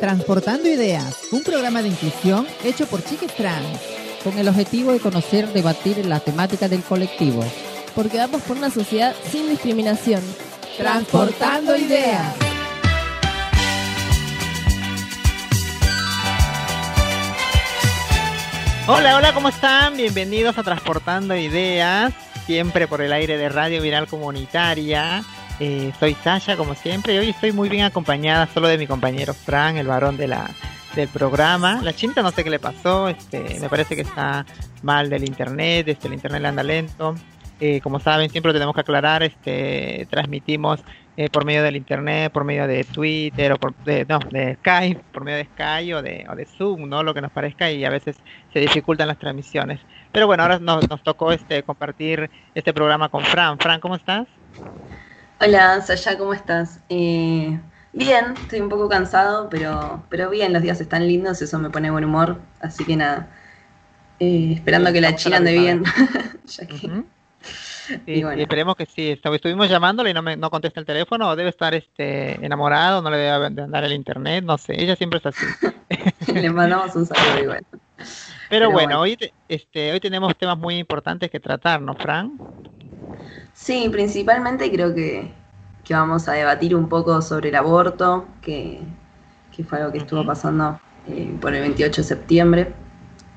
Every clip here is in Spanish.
Transportando Ideas, un programa de inclusión hecho por chiques trans, con el objetivo de conocer, debatir la temática del colectivo. Porque vamos por una sociedad sin discriminación. Transportando Ideas. Hola, hola, ¿cómo están? Bienvenidos a Transportando Ideas, siempre por el aire de Radio Viral Comunitaria. Eh, soy Sasha, como siempre, y hoy estoy muy bien acompañada solo de mi compañero Fran, el varón de la, del programa. La chinta no sé qué le pasó, este, me parece que está mal del internet, este, el internet le anda lento. Eh, como saben, siempre lo tenemos que aclarar, este, transmitimos eh, por medio del internet, por medio de Twitter o por de, no, de Skype, por medio de Skype o de, o de Zoom, ¿no? Lo que nos parezca y a veces se dificultan las transmisiones. Pero bueno, ahora nos, nos tocó este compartir este programa con Fran. Fran, ¿cómo estás? Hola, Sasha, ¿cómo estás? Eh, bien, estoy un poco cansado, pero, pero bien, los días están lindos, eso me pone buen humor, así que nada, eh, esperando que la China ande bien. ya que, Ujú. Sí, sí, esperemos que sí. Estu- Estuvimos llamándole y no, me, no contesta el teléfono, o debe estar este enamorado, no le debe de andar el internet, no sé, ella siempre es así. le mandamos un saludo igual. Pero, Pero bueno, bueno. hoy te- este hoy tenemos temas muy importantes que tratar, ¿no, Fran? Sí, principalmente creo que, que vamos a debatir un poco sobre el aborto, que, que fue algo que estuvo pasando eh, por el 28 de septiembre.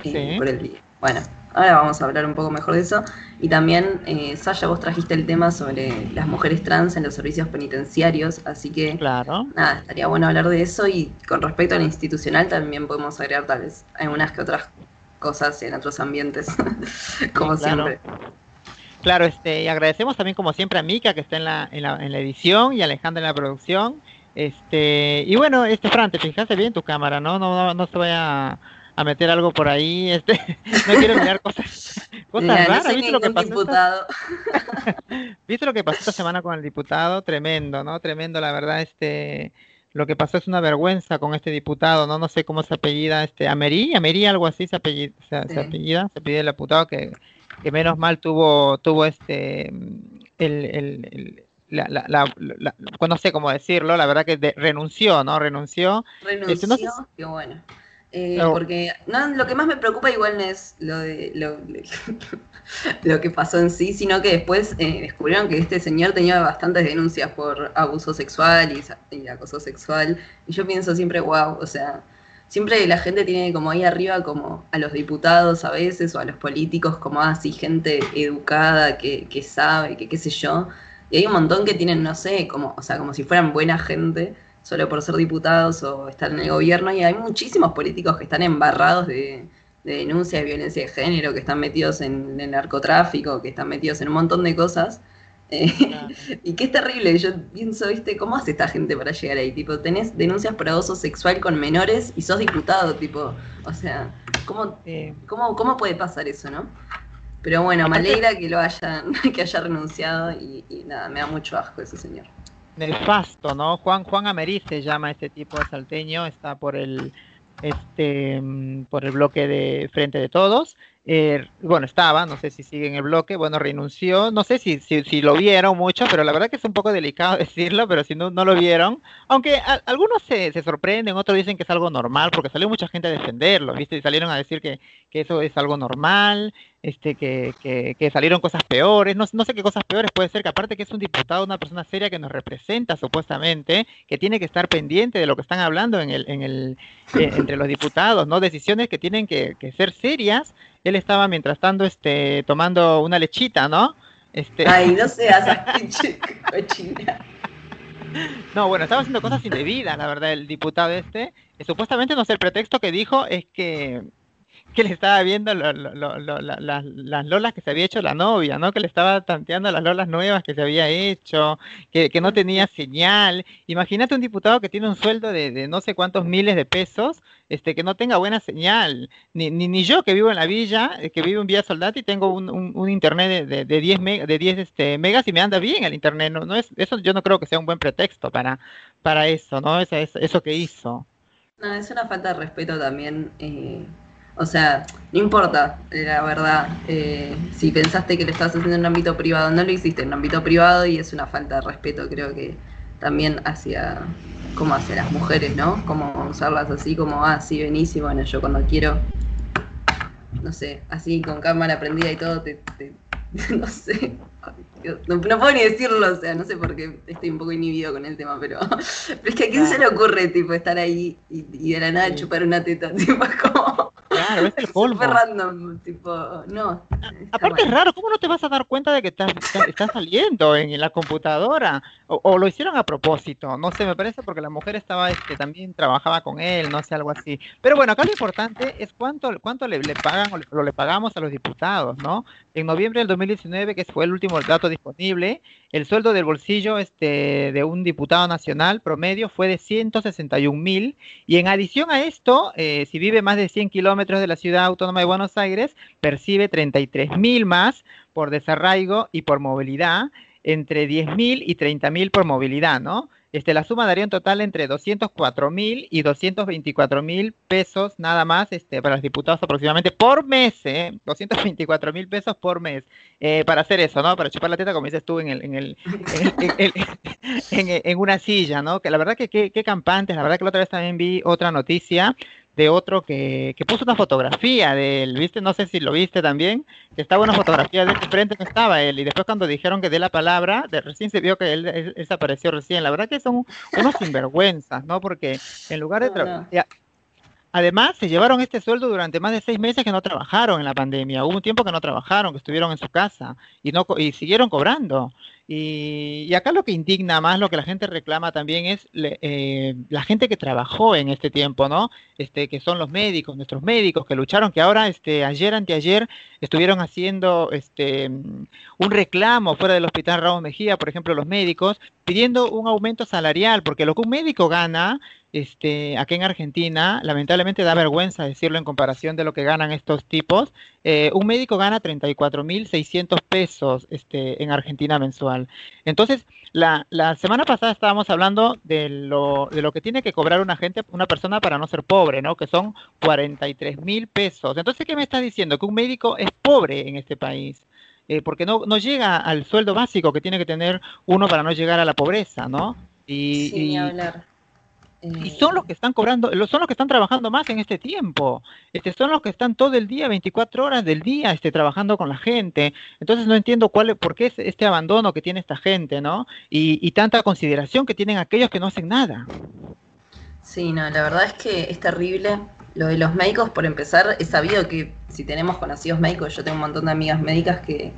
eh, Sí. por el. Bueno, ahora vamos a hablar un poco mejor de eso. Y también, eh, Sasha, vos trajiste el tema sobre las mujeres trans en los servicios penitenciarios, así que Claro. nada, estaría bueno hablar de eso y con respecto al institucional también podemos agregar tal vez algunas que otras cosas en otros ambientes, como Sí, claro. siempre. Claro, este, y agradecemos también como siempre a Mika que está en la, en la, en la edición y a Alejandra en la producción. Este, y bueno, este Fran, te fijaste bien tu cámara, ¿no? No, no, no se vaya a, a meter algo por ahí, este, no quiero mirar cosas, cosas raras, ¿viste lo que pasó? esta-. ¿Viste lo que pasó esta semana con el diputado? Tremendo, ¿no? Tremendo, la verdad, este, lo que pasó es una vergüenza con este diputado, ¿no? No sé cómo se apellida, este, Amerí, Amerí, algo así se apellida, se, apellida, se apellida el diputado que, que menos mal tuvo, tuvo este, el, el, el- la, la, la- no sé cómo decirlo, la verdad que de- renunció, ¿no? Renunció. Renunció, Este, no sé qué bueno. Eh, porque no, lo que más me preocupa igual no es lo de lo, lo que pasó en sí, sino que después eh, descubrieron que este señor tenía bastantes denuncias por abuso sexual y acoso sexual. Y yo pienso siempre, wow, o sea, siempre la gente tiene como ahí arriba como a los diputados a veces o a los políticos como así gente educada que, que sabe, que qué sé yo. Y hay un montón que tienen, no sé, como, o sea, como si fueran buena gente solo por ser diputados o estar en el gobierno, y hay muchísimos políticos que están embarrados de, de denuncia de violencia de género, que están metidos en el narcotráfico, que están metidos en un montón de cosas. Y que es terrible, yo pienso, ¿viste? ¿Cómo hace esta gente para llegar ahí? Tipo, tenés denuncias por abuso sexual con menores y sos diputado, tipo, o sea, ¿cómo, cómo, cómo puede pasar eso, no? Pero bueno, me alegra que lo hayan, que haya renunciado y, y nada, me da mucho asco ese señor. nefasto, ¿no? Juan Juan Amerí se llama este tipo de salteño, está por el este mm, por el bloque de Frente de Todos. Eh, bueno, estaba, no sé si sigue en el bloque, bueno, renunció, no sé si, si, si lo vieron mucho, pero la verdad que es un poco delicado decirlo, pero si no, no lo vieron, aunque a- algunos se, se sorprenden, otros dicen que es algo normal, porque salió mucha gente a defenderlo, ¿viste? Y salieron a decir que, que eso es algo normal, este, que, que, salieron cosas peores, no, no sé qué cosas peores puede ser, que aparte que es un diputado, una persona seria que nos representa supuestamente, que tiene que estar pendiente de lo que están hablando en el, en el, eh, entre los diputados, ¿no? Decisiones que tienen que, que ser serias. Él estaba mientras tanto este, tomando una lechita, ¿no? Este, Ay, no seas así, cochina. No, bueno, estaba haciendo cosas indebidas, la verdad, el diputado este. Eh, supuestamente, no sé, el pretexto que dijo es que, que le estaba viendo lo- lo- lo- lo- la- las- las lolas que se había hecho la novia, ¿no? Que le estaba tanteando las lolas nuevas que se había hecho, que, que no tenía señal. Imagínate un diputado que tiene un sueldo de, de no sé cuántos miles de pesos, este, que no tenga buena señal. Ni, ni, ni yo que vivo en la villa, eh, que vivo en Villa Soldati, tengo un, un, internet de, de, de 10, meg- de 10 este, megas y me anda bien el internet. No, no es, eso yo no creo que sea un buen pretexto para, para eso, ¿no? Eso, eso, eso que hizo. No, es una falta de respeto también. eh, o sea, no importa, la verdad. eh, si pensaste que lo estabas haciendo en un ámbito privado, no lo hiciste en un ámbito privado y es una falta de respeto, creo que también hacia, cómo hacer las mujeres, ¿no? Cómo usarlas así como, ah, sí, venís y bueno, yo cuando quiero, no sé, así con cámara prendida y todo, te, te no sé, no, puedo ni decirlo, o sea, no sé por qué estoy un poco inhibido con el tema, pero, pero es que a quién se le ocurre, tipo, estar ahí y, y de la nada chupar una teta, tipo, como... Claro, es el polvo. Súper random, tipo, no. Aparte es raro, ¿cómo no te vas a dar cuenta de que estás, estás saliendo en, la computadora? O, lo hicieron a propósito, no sé, me parece porque la mujer estaba, este, también trabajaba con él, no sé, algo así. Pero bueno, acá lo importante es cuánto, cuánto le, pagan o le, le pagamos a los diputados, ¿no? En noviembre del 2019, que fue el último dato disponible, el sueldo del bolsillo este, de un diputado nacional promedio fue de 161 mil y en adición a esto, eh, si vive más de 100 kilómetros de la ciudad autónoma de Buenos Aires, percibe 33 mil más por desarraigo y por movilidad, entre 10 mil y 30 mil por movilidad, ¿no? Este, la suma daría un total entre 204 mil y 224 mil pesos nada más este, para los diputados aproximadamente por mes, ¿eh? 224 mil pesos por mes eh, para hacer eso, ¿no? Para chupar la teta, como dices tú, en, el, en, el, en, una silla, ¿no? Que la verdad que qué campantes, la verdad que la otra vez también vi otra noticia de otro que, que, puso una fotografía de él, ¿viste? No sé si lo viste también, que estaba una fotografía de frente no estaba él, y después cuando dijeron que dé la palabra, de, recién se vio que él, desapareció recién. La verdad que son unos sinvergüenzas, ¿no? Porque en lugar de... trabajar Además, se llevaron este sueldo durante más de seis meses que no trabajaron en la pandemia. Hubo un tiempo que no trabajaron, que estuvieron en su casa y, no, y siguieron cobrando. Y, acá lo que indigna más, lo que la gente reclama también es eh, la gente que trabajó en este tiempo, ¿no? Este, que son los médicos, nuestros médicos que lucharon, que ahora, este, ayer, anteayer, estuvieron haciendo este, un reclamo fuera del hospital Ramos Mejía, por ejemplo, los médicos, pidiendo un aumento salarial, porque lo que un médico gana este, aquí en Argentina, lamentablemente da vergüenza decirlo en comparación de lo que ganan estos tipos. Eh, un médico gana 34.600 pesos este, en Argentina mensual. Entonces, la, la, semana pasada estábamos hablando de lo, de lo que tiene que cobrar una gente, una persona para no ser pobre, ¿no? Que son 43.000 pesos. Entonces, ¿qué me estás diciendo? Que un médico es pobre en este país. Eh, porque no, no llega al sueldo básico que tiene que tener uno para no llegar a la pobreza, ¿no? Y, sí, hablar. Y son los que están cobrando, son los que están trabajando más en este tiempo. Este, son los que están todo el día, 24 horas del día, este, trabajando con la gente. Entonces no entiendo cuál, por qué es este abandono que tiene esta gente, ¿no? Y, y tanta consideración que tienen aquellos que no hacen nada. Sí, no, la verdad es que es terrible. Lo de los médicos, por empezar, he sabido que si tenemos conocidos médicos, yo tengo un montón de amigas médicas que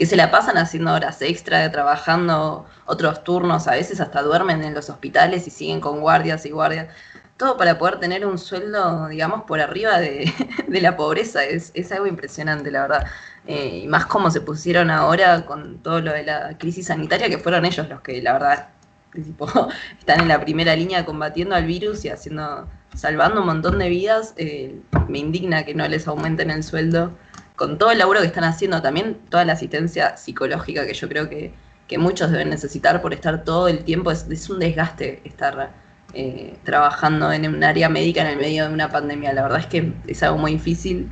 que se la pasan haciendo horas extra, trabajando otros turnos, a veces hasta duermen en los hospitales y siguen con guardias y guardias. Todo para poder tener un sueldo, digamos, por arriba de, la pobreza. Es, algo impresionante, la verdad. Eh, y más como se pusieron ahora con todo lo de la crisis sanitaria, que fueron ellos los que, la verdad, están en la primera línea combatiendo al virus y haciendo, salvando un montón de vidas. Eh, me indigna que no les aumenten el sueldo con todo el laburo que están haciendo, también toda la asistencia psicológica que yo creo que, muchos deben necesitar por estar todo el tiempo, es, un desgaste estar eh, trabajando en un área médica en el medio de una pandemia. La verdad es que es algo muy difícil,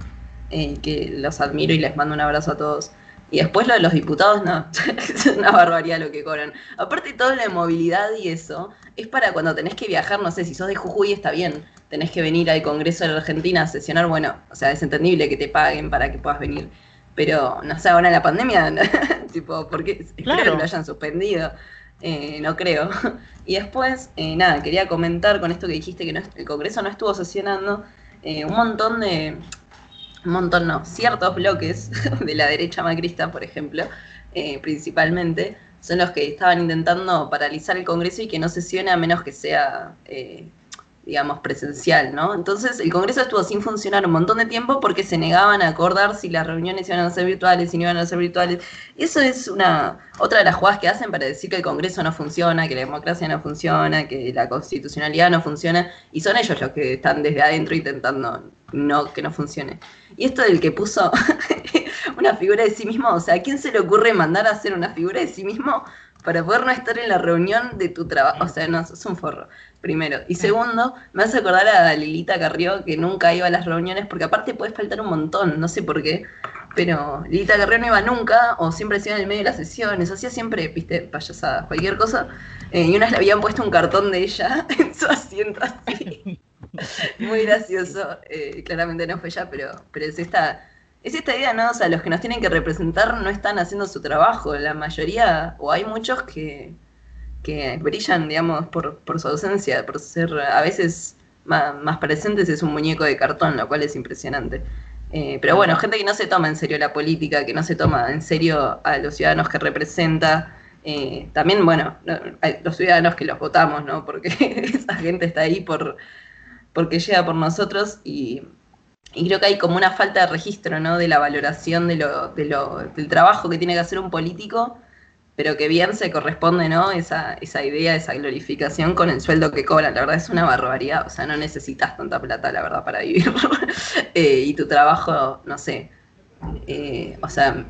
eh, que los admiro y les mando un abrazo a todos. Y después lo de los diputados, no, es una barbaridad lo que cobran. Aparte todo la movilidad y eso, es para cuando tenés que viajar, no sé, si sos de Jujuy está bien, tenés que venir al Congreso de la Argentina a sesionar, bueno, o sea, es entendible que te paguen para que puedas venir. Pero, no sé, ahora en la pandemia, tipo, porque espero que lo hayan suspendido. Eh, no creo. Y después, eh, nada, quería comentar con esto que dijiste que el Congreso no estuvo sesionando, eh, un montón de, un montón no, ciertos bloques de la derecha macrista, por ejemplo, principalmente, son los que estaban intentando paralizar el Congreso y que no sesione a menos que sea digamos, presencial, ¿no? Entonces el Congreso estuvo sin funcionar un montón de tiempo porque se negaban a acordar si las reuniones iban a ser virtuales, si no iban a ser virtuales. Eso es una otra de las jugadas que hacen para decir que el Congreso no funciona, que la democracia no funciona, que la constitucionalidad no funciona, y son ellos los que están desde adentro intentando no que no funcione. Y esto del que puso una figura de sí mismo, o sea, ¿a quién se le ocurre mandar a hacer una figura de sí mismo para poder no estar en la reunión de tu trabajo? O sea, no, es un forro primero. Y segundo, me hace acordar a Lilita Carrió que nunca iba a las reuniones, porque aparte puedes faltar un montón, no sé por qué. pero Lilita Guerrero no iba nunca, o siempre se iba en el medio de las sesiones, hacía siempre, viste, payasadas, cualquier cosa. Eh, y una vez le habían puesto un cartón de ella en su asiento así. Muy gracioso. Eh, claramente no fue ella, pero, pero es esta. Es esta idea, ¿no? O sea, los que nos tienen que representar no están haciendo su trabajo. La mayoría, o hay muchos que, que brillan, digamos, por, por su ausencia, por ser a veces más, más presentes, es un muñeco de cartón, lo cual es impresionante. Eh, pero bueno, gente que no se toma en serio la política, que no se toma en serio a los ciudadanos que representa. Eh, también, bueno, los ciudadanos que los votamos, ¿no? Porque esa gente está ahí por porque llega por nosotros y, creo que hay como una falta de registro, ¿no? De la valoración de lo, de lo, del trabajo que tiene que hacer un político, pero que bien se corresponde, ¿no? Esa, esa idea, esa glorificación con el sueldo que cobran. La verdad es una barbaridad, o sea, no necesitas tanta plata, la verdad, para vivir. Eh, y tu trabajo, no sé, eh, o sea,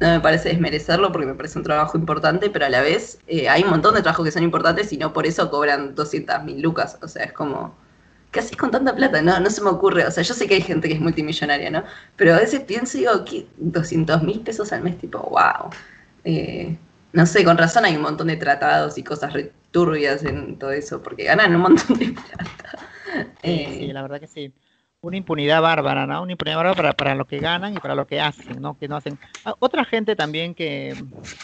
no me parece desmerecerlo porque me parece un trabajo importante, pero a la vez eh, hay un montón de trabajos que son importantes y no por eso cobran 200 mil lucas. O sea, es como, ¿qué haces con tanta plata? No, no se me ocurre. O sea, yo sé que hay gente que es multimillonaria, ¿no? Pero a veces pienso y digo, ¿qué? 200 mil pesos al mes, tipo, wow no sé, con razón hay un montón de tratados y cosas returbias en todo eso, porque ganan un montón de plata. Sí, sí, eh, la verdad que sí. Una impunidad bárbara, ¿no? Una impunidad bárbara para, para lo que ganan y para lo que hacen, ¿no? Que no hacen. Ah, otra gente también que,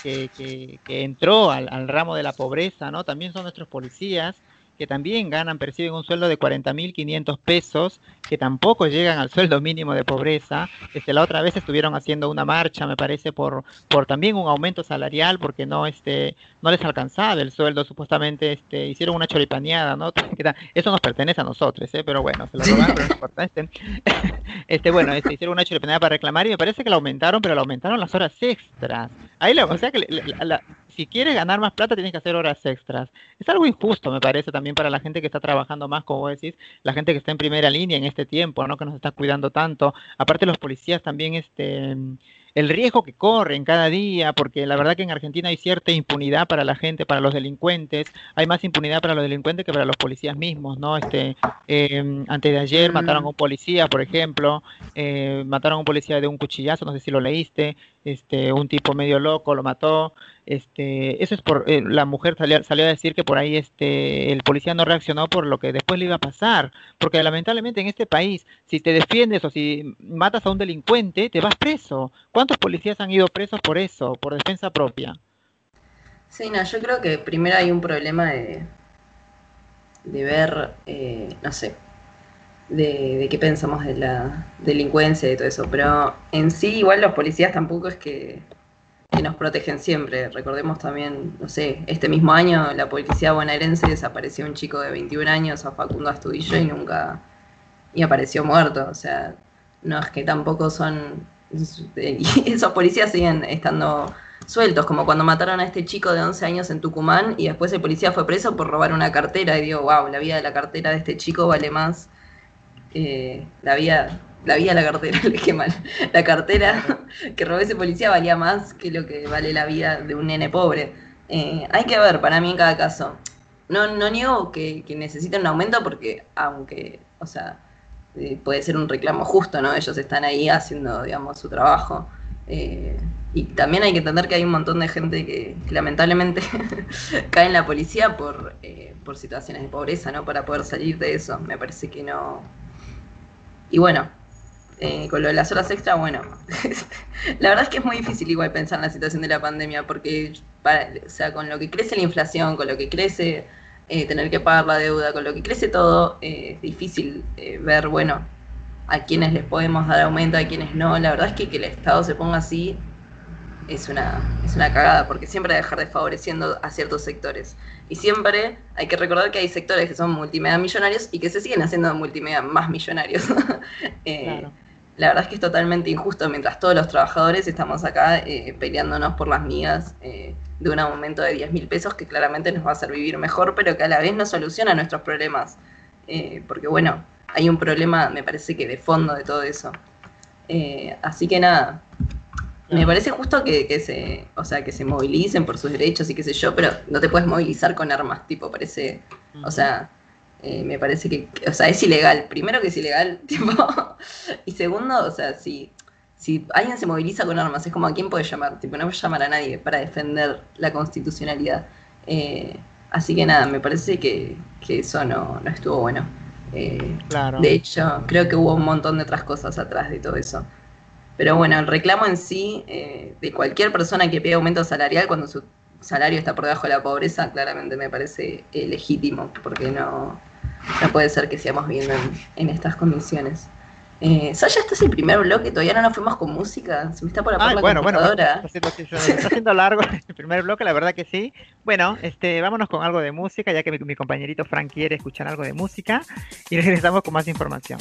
que, que, que entró al, al, ramo de la pobreza, ¿no? También son nuestros policías, que también ganan, perciben un sueldo de 40.500 pesos, que tampoco llegan al sueldo mínimo de pobreza. Este, la otra vez estuvieron haciendo una marcha, me parece, por, por también un aumento salarial, porque no, este, no les alcanzaba el sueldo, supuestamente este, hicieron una choripaneada, ¿no? Eso nos pertenece a nosotros, ¿eh? pero bueno, se lo robaron, pero no importa. Este, este, bueno, este, hicieron una choripaneada para reclamar y me parece que la aumentaron, pero la aumentaron las horas extras. Ahí, la, o sea que la, si quieres ganar más plata tienes que hacer horas extras. Es algo injusto, me parece, también para la gente que está trabajando más, como decís, la gente que está en primera línea en este tiempo, ¿no? Que nos está cuidando tanto. Aparte los policías también, este el riesgo que corren cada día, porque la verdad que en Argentina hay cierta impunidad para la gente, para los delincuentes, hay más impunidad para los delincuentes que para los policías mismos, ¿no? Este, eh, antes de ayer mataron a un policía, por ejemplo, eh, mataron a un policía de un cuchillazo, no sé si lo leíste, este, un tipo medio loco lo mató, este, eso es por, eh, la mujer salió, salió, a decir que por ahí este, el policía no reaccionó por lo que después le iba a pasar, porque lamentablemente en este país, si te defiendes o si matas a un delincuente, te vas preso. ¿Cuántos policías han ido presos por eso, por defensa propia? Sí, no, yo creo que primero hay un problema de, de ver, eh, no sé, de, de, qué pensamos de la delincuencia y todo eso, pero en sí igual los policías tampoco es que nos protegen siempre. Recordemos también, no sé, este mismo año la policía bonaerense desapareció un chico de 21 años a Facundo Astudillo y nunca, y apareció muerto. O sea, no es que tampoco son, esos policías siguen estando sueltos, como cuando mataron a este chico de 11 años en Tucumán y después el policía fue preso por robar una cartera y digo, wow, la vida de la cartera de este chico vale más que la vida la vida la cartera, le mal. La cartera que robó ese policía valía más que lo que vale la vida de un nene pobre. Eh, hay que ver, para mí en cada caso. No, no niego que, que necesiten un aumento porque, aunque, o sea, eh, puede ser un reclamo justo, ¿no? Ellos están ahí haciendo, digamos, su trabajo. Eh, y también hay que entender que hay un montón de gente que, que lamentablemente cae en la policía por, eh, por situaciones de pobreza, ¿no? Para poder salir de eso. Me parece que no. Y bueno, eh, con lo de las horas extra, bueno, la verdad es que es muy difícil igual pensar en la situación de la pandemia, porque, o sea, con lo que crece la inflación, con lo que crece eh, tener que pagar la deuda, con lo que crece todo, eh, es difícil eh, ver, bueno, a quienes les podemos dar aumento, a quienes no. La verdad es que que el Estado se ponga así es una, es una cagada, porque siempre va a dejar desfavoreciendo a ciertos sectores. Y siempre hay que recordar que hay sectores que son multimedia millonarios y que se siguen haciendo multimedia más millonarios. eh, claro la verdad es que es totalmente injusto mientras todos los trabajadores estamos acá eh, peleándonos por las migas eh, de un aumento de 10 mil pesos que claramente nos va a hacer vivir mejor, pero que a la vez no soluciona nuestros problemas. Porque bueno, hay un problema, me parece que de fondo de todo eso. Así que nada, me parece justo que, que, se, o sea, que se movilicen por sus derechos y qué sé yo, pero no te puedes movilizar con armas, tipo, parece, o sea, eh, me parece que, o sea, es ilegal. Primero que es ilegal, tipo, y segundo, o sea, si, si alguien se moviliza con armas, es como a quién puede llamar, tipo, no puede llamar a nadie para defender la constitucionalidad. Eh, así que nada, me parece que, eso no, estuvo bueno. Eh, claro. De hecho, creo que hubo un montón de otras cosas atrás de todo eso. Pero bueno, el reclamo en sí eh, de cualquier persona que pide aumento salarial cuando su salario está por debajo de la pobreza, claramente me parece legítimo, porque no, no puede ser que sigamos viviendo en estas condiciones. Eh, Sasha, este es el primer bloque, todavía no nos fuimos con música. Se me está por apagar la bueno, computadora. Bueno, está haciendo, está haciendo largo el primer bloque, la verdad que sí. Bueno, este, vámonos con algo de música, ya que mi, mi compañerito Frank quiere escuchar algo de música. Y regresamos con más información.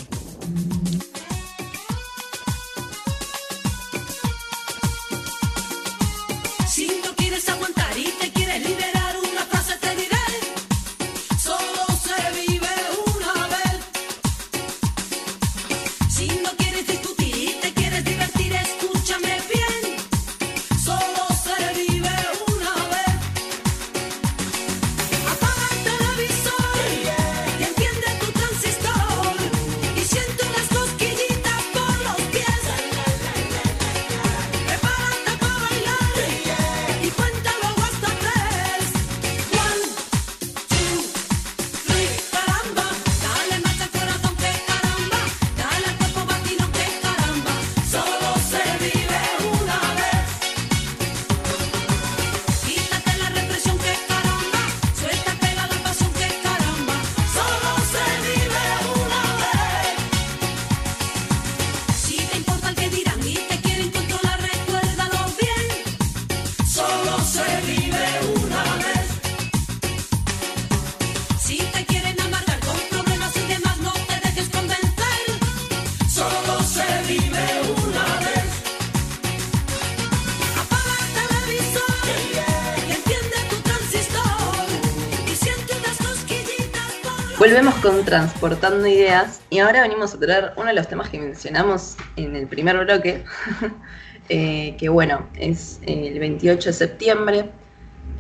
Volvemos con Transportando Ideas y ahora venimos a traer uno de los temas que mencionamos en el primer bloque, eh, que bueno, es el 28 de septiembre,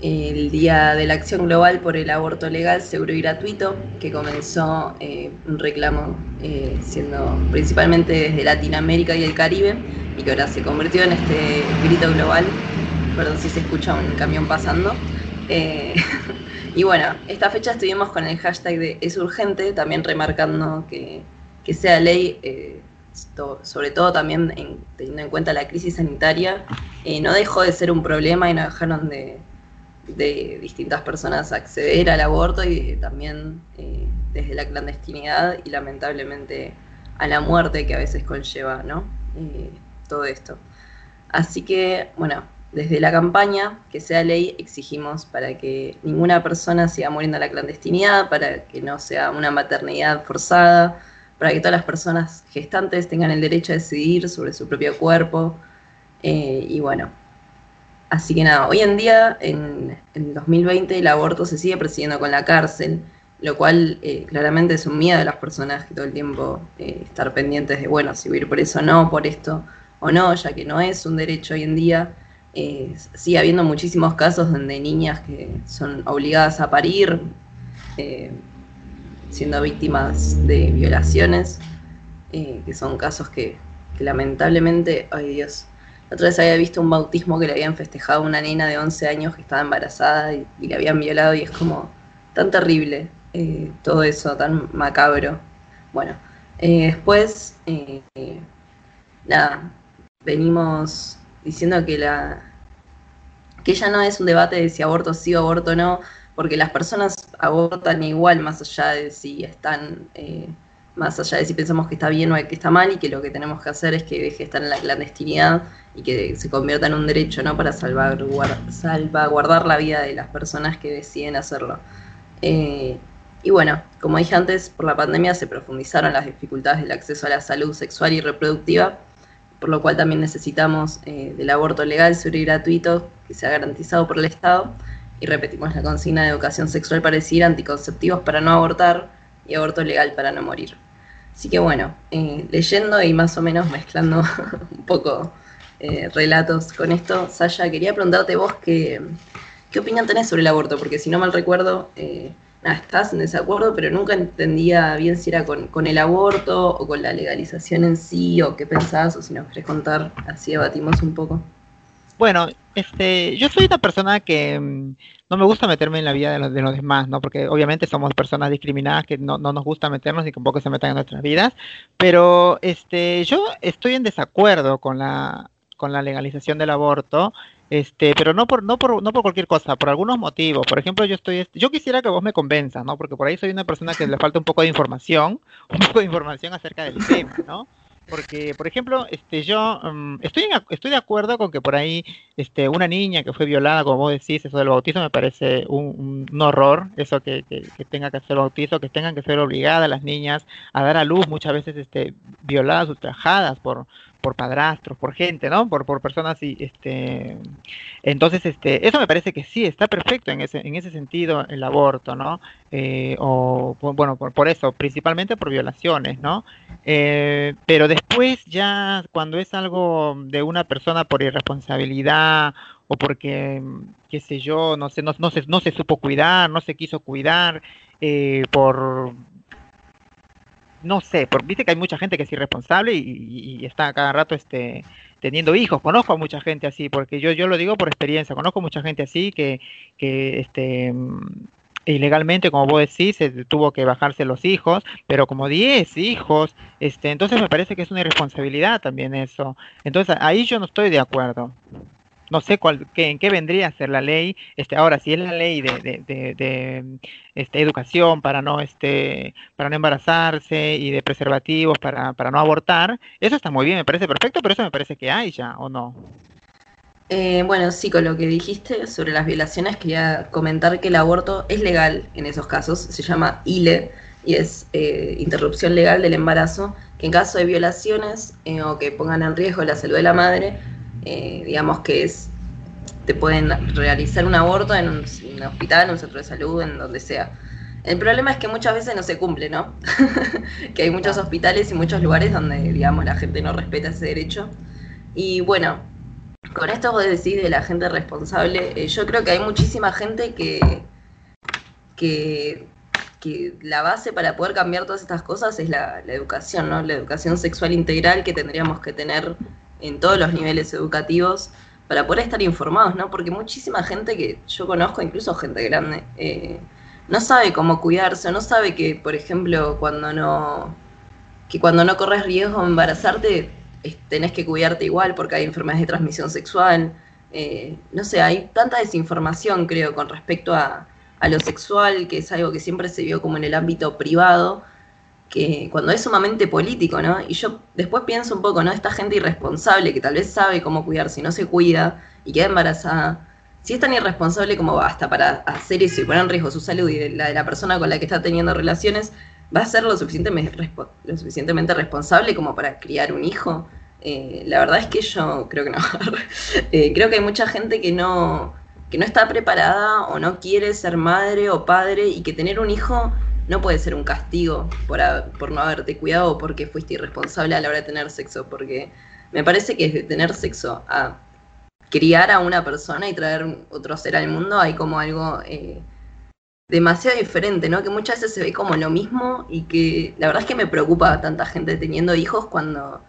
el Día de la Acción Global por el Aborto Legal, Seguro y Gratuito, que comenzó eh, un reclamo eh, siendo principalmente desde Latinoamérica y el Caribe y que ahora se convirtió en este grito global. Perdón si se escucha un camión pasando. Y bueno, esta fecha estuvimos con el hashtag de es urgente, también remarcando que, sea ley, eh, sobre todo también teniendo en cuenta la crisis sanitaria, eh, no dejó de ser un problema y no dejaron de, distintas personas acceder al aborto y también eh, desde la clandestinidad y lamentablemente a la muerte que a veces conlleva, ¿no? todo esto. Así que, bueno, desde la campaña, que sea ley, exigimos para que ninguna persona siga muriendo en la clandestinidad, para que no sea una maternidad forzada, para que todas las personas gestantes tengan el derecho a decidir sobre su propio cuerpo. Eh, y bueno, así que nada, hoy en día, en, 2020, el aborto se sigue persiguiendo con la cárcel, lo cual eh, claramente es un miedo de las personas que todo el tiempo eh, estar pendientes de, bueno, si voy por eso o no, por esto o no, ya que no es un derecho hoy en día eh, sigue habiendo muchísimos casos donde niñas que son obligadas a parir, eh, siendo víctimas de violaciones, eh, que son casos que, lamentablemente, ay Dios, la otra vez había visto un bautismo que le habían festejado a una nena de 11 años que estaba embarazada y, le habían violado y es como tan terrible todo eso, tan macabro. Bueno, después, nada, venimos diciendo que la que ya no es un debate de si aborto sí o aborto no, porque las personas abortan igual más allá de si están, eh, más allá de si pensamos que está bien o que está mal, y que lo que tenemos que hacer es que deje de estar en la clandestinidad y que se convierta en un derecho, ¿no? Para salvaguardar, salvaguardar la vida de las personas que deciden hacerlo. Eh, y bueno, como dije antes, por la pandemia se profundizaron las dificultades del acceso a la salud sexual y reproductiva por lo cual también necesitamos eh, del aborto legal, seguro y gratuito, que sea garantizado por el Estado, y repetimos la consigna de educación sexual para decir anticonceptivos para no abortar y aborto legal para no morir. Así que bueno, eh, leyendo y más o menos mezclando un poco eh, relatos con esto, Saya, quería preguntarte vos qué, qué opinión tenés sobre el aborto, porque si no mal recuerdo, estás en desacuerdo, pero nunca entendía bien si era con, el aborto o con la legalización en sí, o qué pensás, o si nos querés contar, así debatimos un poco. Bueno, este, yo soy una persona que mm, no me gusta meterme en la vida de los, de los demás, ¿no? Porque obviamente somos personas discriminadas que no, no nos gusta meternos y que un poco se metan en nuestras vidas, pero este, yo estoy en desacuerdo con la, con la legalización del aborto, este, pero no por, no por, no por cualquier cosa, por algunos motivos. Por ejemplo, yo estoy, yo quisiera que vos me convenzas, ¿no? Porque por ahí soy una persona que le falta un poco de información, un poco de información acerca del tema, ¿no? porque por ejemplo este yo mm, estoy estoy de acuerdo con que por ahí este una niña que fue violada como vos decís eso del bautizo me parece un, horror eso que, que, que, tenga que hacer bautizo que tengan que ser obligadas las niñas a dar a luz muchas veces este violadas ultrajadas por por padrastros, por gente, ¿no? Por, por personas y este entonces este eso me parece que sí está perfecto en ese en ese sentido el aborto, ¿no? Eh, o bueno por, por, eso principalmente por violaciones, ¿no? Eh, pero después ya cuando es algo de una persona por irresponsabilidad o porque qué sé yo no sé no, no se no se supo cuidar, no se quiso cuidar eh, por no sé, porque viste que hay mucha gente que es irresponsable y, está cada rato este teniendo hijos. Conozco a mucha gente así, porque yo, yo lo digo por experiencia, conozco mucha gente así que, que este ilegalmente, como vos decís, se tuvo que bajarse los hijos, pero como 10 hijos, este, entonces me parece que es una irresponsabilidad también eso. Entonces ahí yo no estoy de acuerdo no sé cuál, qué, en qué vendría a ser la ley. Este, ahora, si es la ley de, de, este, educación para no, este, para no embarazarse y de preservativos para, para no abortar, eso está muy bien, me parece perfecto, pero eso me parece que hay ya, ¿o no? Eh, bueno, sí, con lo que dijiste sobre las violaciones, quería comentar que el aborto es legal en esos casos, se llama ILE y es eh, interrupción legal del embarazo, que en caso de violaciones eh, o que pongan en riesgo la salud de la madre, eh, digamos que es, te pueden realizar un aborto en un, hospital, en un centro de salud, en donde sea. El problema es que muchas veces no se cumple, ¿no? que hay muchos hospitales y muchos lugares donde, digamos, la gente no respeta ese derecho. Y bueno, con esto vos decís de la gente responsable, eh, yo creo que hay muchísima gente que, que, que, la base para poder cambiar todas estas cosas es la, la educación, ¿no? La educación sexual integral que tendríamos que tener en todos los niveles educativos para poder estar informados, ¿no? Porque muchísima gente que yo conozco, incluso gente grande, eh, no sabe cómo cuidarse, no sabe que, por ejemplo, cuando no, que cuando no corres riesgo de embarazarte, tenés que cuidarte igual porque hay enfermedades de transmisión sexual. Eh, no sé, hay tanta desinformación, creo, con respecto a, a lo sexual, que es algo que siempre se vio como en el ámbito privado, que cuando es sumamente político, ¿no? Y yo después pienso un poco, ¿no? Esta gente irresponsable que tal vez sabe cómo cuidarse y no se cuida y queda embarazada, si es tan irresponsable como basta para hacer eso y poner en riesgo su salud y la de la persona con la que está teniendo relaciones, va a ser lo suficientemente, lo suficientemente responsable como para criar un hijo. Eh, la verdad es que yo creo que no. Eh, creo que hay mucha gente que no, que no está preparada o no quiere ser madre o padre y que tener un hijo no puede ser un castigo por, por no haberte cuidado o porque fuiste irresponsable a la hora de tener sexo, porque me parece que de tener sexo a criar a una persona y traer otro ser al mundo hay como algo eh, demasiado diferente, ¿no? Que muchas veces se ve como lo mismo y que la verdad es que me preocupa tanta gente teniendo hijos cuando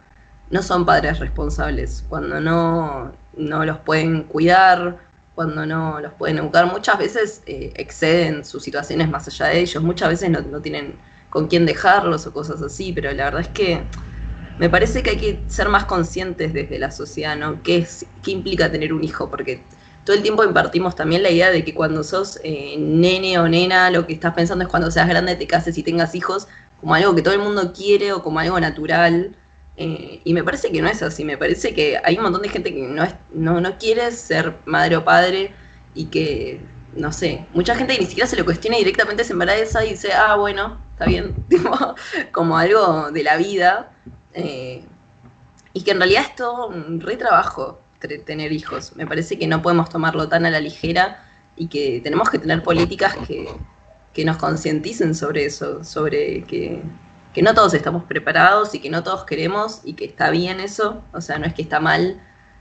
no son padres responsables, cuando no, no los pueden cuidar, cuando no los pueden educar, muchas veces eh, exceden sus situaciones más allá de ellos, muchas veces no, tienen con quién dejarlos o cosas así, pero la verdad es que me parece que hay que ser más conscientes desde la sociedad, ¿no? ¿Qué, es, qué implica tener un hijo? Porque todo el tiempo impartimos también la idea de que cuando sos eh, nene o nena, lo que estás pensando es cuando seas grande te cases y tengas hijos, como algo que todo el mundo quiere o como algo natural. Eh, y me parece que no es así, me parece que hay un montón de gente que no, es, no, no quiere ser madre o padre y que, no sé, mucha gente ni siquiera se lo cuestiona directamente se embaraza y dice, ah, bueno, está bien, como algo de la vida. Eh, y que en realidad es todo un re trabajo tener hijos. Me parece que no podemos tomarlo tan a la ligera y que tenemos que tener políticas que, que nos concienticen sobre eso, sobre que que no todos estamos preparados y que no todos queremos y que está bien eso, o sea, no es que está mal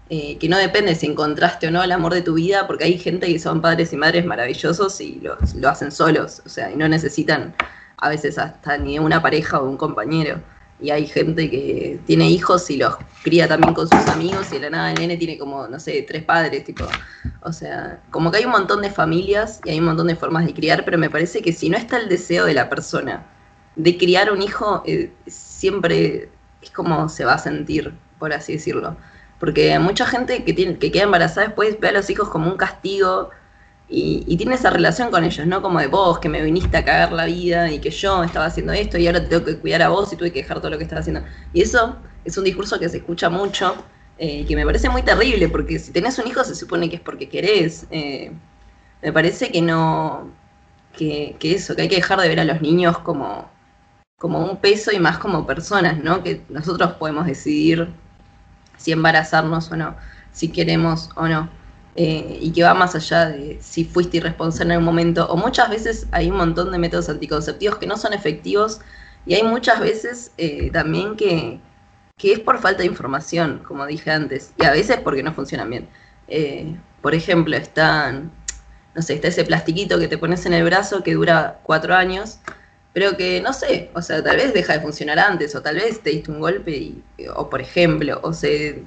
eh, que no depende si encontraste o no el amor de tu vida, porque hay gente que son padres y madres maravillosos y lo, hacen solos, o sea, y no necesitan a veces hasta ni una pareja o un compañero. Y hay gente que tiene hijos y los cría también con sus amigos y de la nada el nene tiene como, no sé, tres padres, tipo. O sea, como que hay un montón de familias y hay un montón de formas de criar, pero me parece que si no está el deseo de la persona de criar un hijo, eh, siempre es como se va a sentir, por así decirlo. Porque mucha gente que, tiene, que queda embarazada después ve a los hijos como un castigo y, tiene esa relación con ellos, ¿no? Como de vos, que me viniste a cagar la vida y que yo estaba haciendo esto y ahora te tengo que cuidar a vos y tuve que dejar todo lo que estaba haciendo. Y eso es un discurso que se escucha mucho eh, y que me parece muy terrible, porque si tenés un hijo se supone que es porque querés. Eh, me parece que no, que, que, eso, que hay que dejar de ver a los niños como, como un peso y más como personas, ¿no? Que nosotros podemos decidir si embarazarnos o no, si queremos o no. Eh, y que va más allá de si fuiste irresponsable en un momento, o muchas veces hay un montón de métodos anticonceptivos que no son efectivos y hay muchas veces eh, también que, que, es por falta de información, como dije antes, y a veces porque no funcionan bien. Eh, por ejemplo, están, no sé, está ese plastiquito que te pones en el brazo que dura cuatro años, pero que no sé, o sea, tal vez deja de funcionar antes, o tal vez te diste un golpe, y, o por ejemplo, o se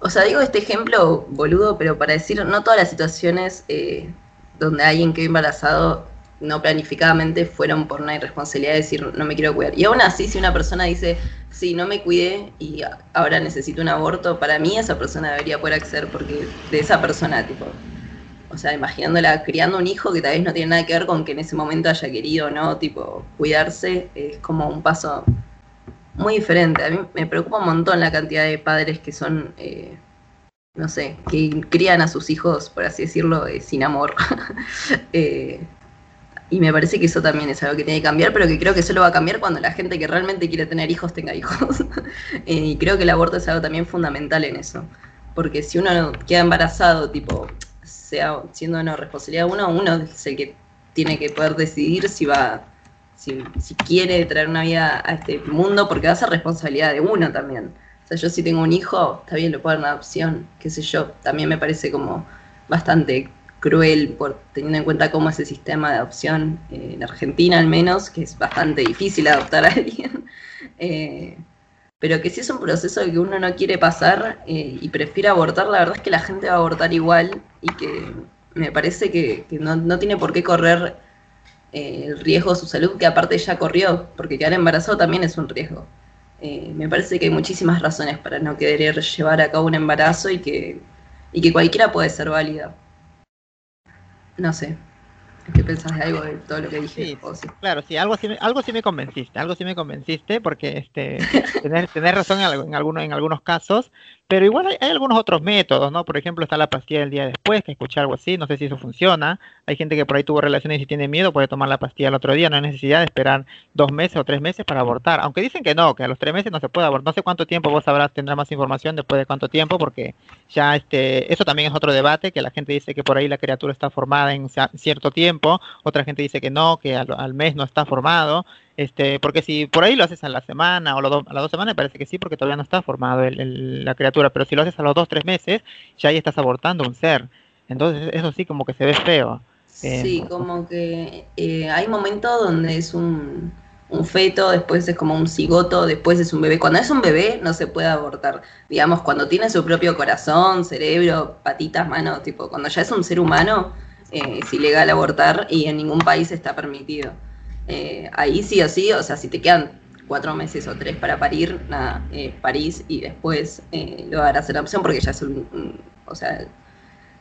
o sea, digo este ejemplo boludo, pero para decir, no todas las situaciones eh, donde alguien quedó embarazado no planificadamente fueron por una irresponsabilidad de decir no me quiero cuidar. Y aún así, si una persona dice, sí, no me cuidé y ahora necesito un aborto, para mí esa persona debería poder acceder porque de esa persona, tipo, o sea, imaginándola criando un hijo que tal vez no tiene nada que ver con que en ese momento haya querido no, tipo, cuidarse, es como un paso muy diferente. A mí me preocupa un montón la cantidad de padres que son, eh, no sé, que crían a sus hijos, por así decirlo, eh, sin amor. Eh, y me parece que eso también es algo que tiene que cambiar, pero que creo que solo va a cambiar cuando la gente que realmente quiere tener hijos tenga hijos. y creo que el aborto es algo también fundamental en eso. Porque si uno queda embarazado, tipo, sea siendo una responsabilidad de uno, uno es el que tiene que poder decidir si va si, quiere traer una vida a este mundo, porque va a ser responsabilidad de uno también. O sea, yo si tengo un hijo, está bien, lo puedo dar una adopción, qué sé yo. También me parece como bastante cruel por teniendo en cuenta cómo es el sistema de adopción eh, en Argentina al menos, que es bastante difícil adoptar a alguien. Eh, pero que si es un proceso que uno no quiere pasar eh, y prefiere abortar, la verdad es que la gente va a abortar igual y que me parece que, no, tiene por qué correr eh, el riesgo de su salud, que aparte ya corrió, porque quedar embarazado también es un riesgo. Eh, me parece que hay muchísimas razones para no querer llevar a cabo un embarazo y que, y que cualquiera puede ser válida. No sé. ¿Qué pensás de algo de todo lo que dije? Claro, sí, algo sí, algo sí me convenciste, algo sí me convenciste, porque este, tener, tener razón en, en, algunos, en algunos casos, pero igual hay, algunos otros métodos, ¿no? Por ejemplo, está la pastilla del día después, que escuché algo así, no sé si eso funciona. Hay gente que por ahí tuvo relaciones y tiene miedo, puede tomar la pastilla el otro día, no hay necesidad de esperar dos meses o tres meses para abortar. Aunque dicen que no, que a los tres meses no se puede abortar. No sé cuánto tiempo vos sabrás, tendrás más información después de cuánto tiempo, porque ya este, eso también es otro debate, que la gente dice que por ahí la criatura está formada en cierto tiempo, otra gente dice que no, que al mes no está formado. Este, porque si por ahí lo haces a la semana o a las dos semanas, parece que sí, porque todavía no está formado el, la criatura, pero si lo haces a los dos, tres meses, ya ahí estás abortando un ser. Entonces eso sí como que se ve feo. Sí, eh, como que eh, hay momentos donde es un, un feto, después es como un cigoto, después es un bebé. Cuando es un bebé no se puede abortar. Digamos, cuando tiene su propio corazón, cerebro, patitas, manos, tipo, cuando ya es un ser humano, eh, es ilegal abortar y en ningún país está permitido. Eh, ahí sí o sí, o sea, si te quedan cuatro meses o tres para parir, nada, eh, París y después eh, lo darás en opción porque ya es un, o sea,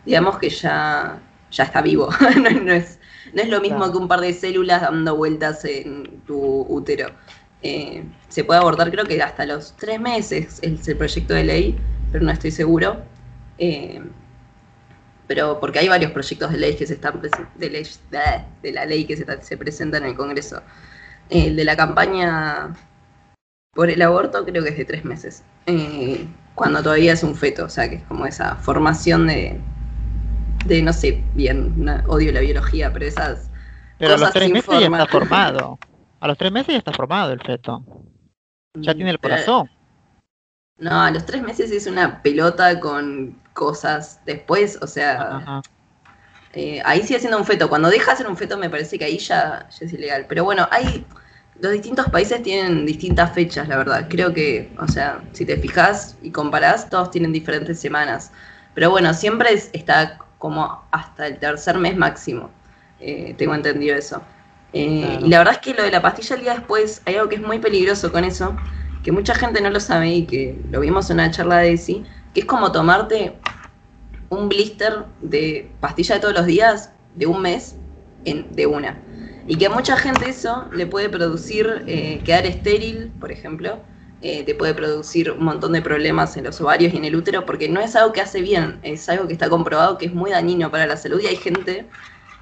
digamos que ya, ya está vivo, no, es, no es lo mismo que un par de células dando vueltas en tu útero. Eh, se puede abortar creo que hasta los tres meses es el proyecto de ley, pero no estoy seguro pero porque hay varios proyectos de ley que se están de, ley, de la ley que se, se presentan en el Congreso. El de la campaña por el aborto creo que es de tres meses, eh, cuando todavía es un feto, o sea que es como esa formación de, de no sé bien, odio la biología, pero esas... Pero a los tres meses ya está formado. A los tres meses ya está formado el feto. Ya mm, tiene el corazón. No, a los tres meses es una pelota con cosas. Después, o sea, eh, ahí sigue siendo un feto. Cuando deja de ser un feto, me parece que ahí ya, ya es ilegal. Pero bueno, hay. Los distintos países tienen distintas fechas, la verdad. Creo que, o sea, si te fijas y comparás, todos tienen diferentes semanas. Pero bueno, siempre está como hasta el tercer mes máximo. Eh, tengo entendido eso. Eh, y la verdad es que lo de la pastilla el día después, hay algo que es muy peligroso con eso, que mucha gente no lo sabe y que lo vimos en una charla de ESI, que es como tomarte un blister de pastilla de todos los días de un mes en, de una. Y que a mucha gente eso le puede producir eh, quedar estéril, por ejemplo, eh, te puede producir un montón de problemas en los ovarios y en el útero, porque no es algo que hace bien, es algo que está comprobado que es muy dañino para la salud y hay gente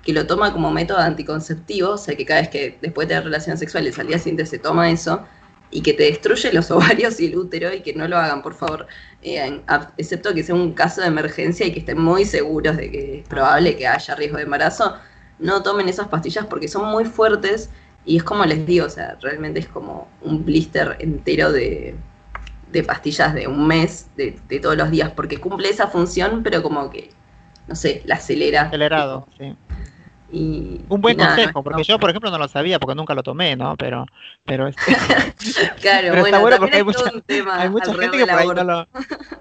que lo toma como método anticonceptivo, o sea que cada vez que después de tener relaciones sexuales al día siguiente se toma eso, y que te destruye los ovarios y el útero y que no lo hagan, por favor, eh, excepto que sea un caso de emergencia y que estén muy seguros de que es probable que haya riesgo de embarazo, no tomen esas pastillas porque son muy fuertes y es como les digo, o sea, realmente es como un blister entero de, pastillas de un mes, de, de, todos los días, porque cumple esa función, pero como que, no sé, la acelera. Acelerado, sí un buen consejo, porque yo, por ejemplo, no lo sabía porque nunca lo tomé, ¿no? Pero, pero, este, claro, bueno, porque hay mucha, hay mucha gente que por ahí no lo,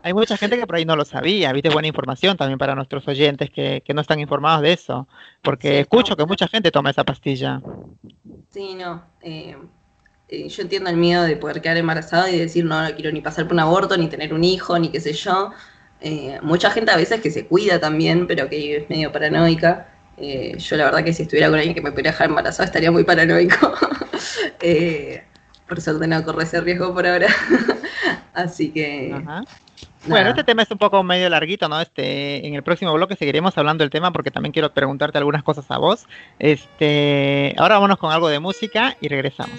hay mucha gente que por ahí no lo sabía, viste, buena información también para nuestros oyentes que, que no están informados de eso, porque escucho que mucha gente toma esa pastilla. Sí, no, eh, eh, yo entiendo el miedo de poder quedar embarazado y decir, no, no quiero ni pasar por un aborto, ni tener un hijo, ni qué sé yo. Eh, mucha gente a veces que se cuida también, pero que es medio paranoica. Eh, yo la verdad que si estuviera con alguien que me pudiera dejar embarazada estaría muy paranoico. eh, por suerte no corre ese riesgo por ahora. Así que... Bueno, este tema es un poco medio larguito, ¿no? Este, en el próximo bloque seguiremos hablando del tema porque también quiero preguntarte algunas cosas a vos. Este, ahora vámonos con algo de música y regresamos.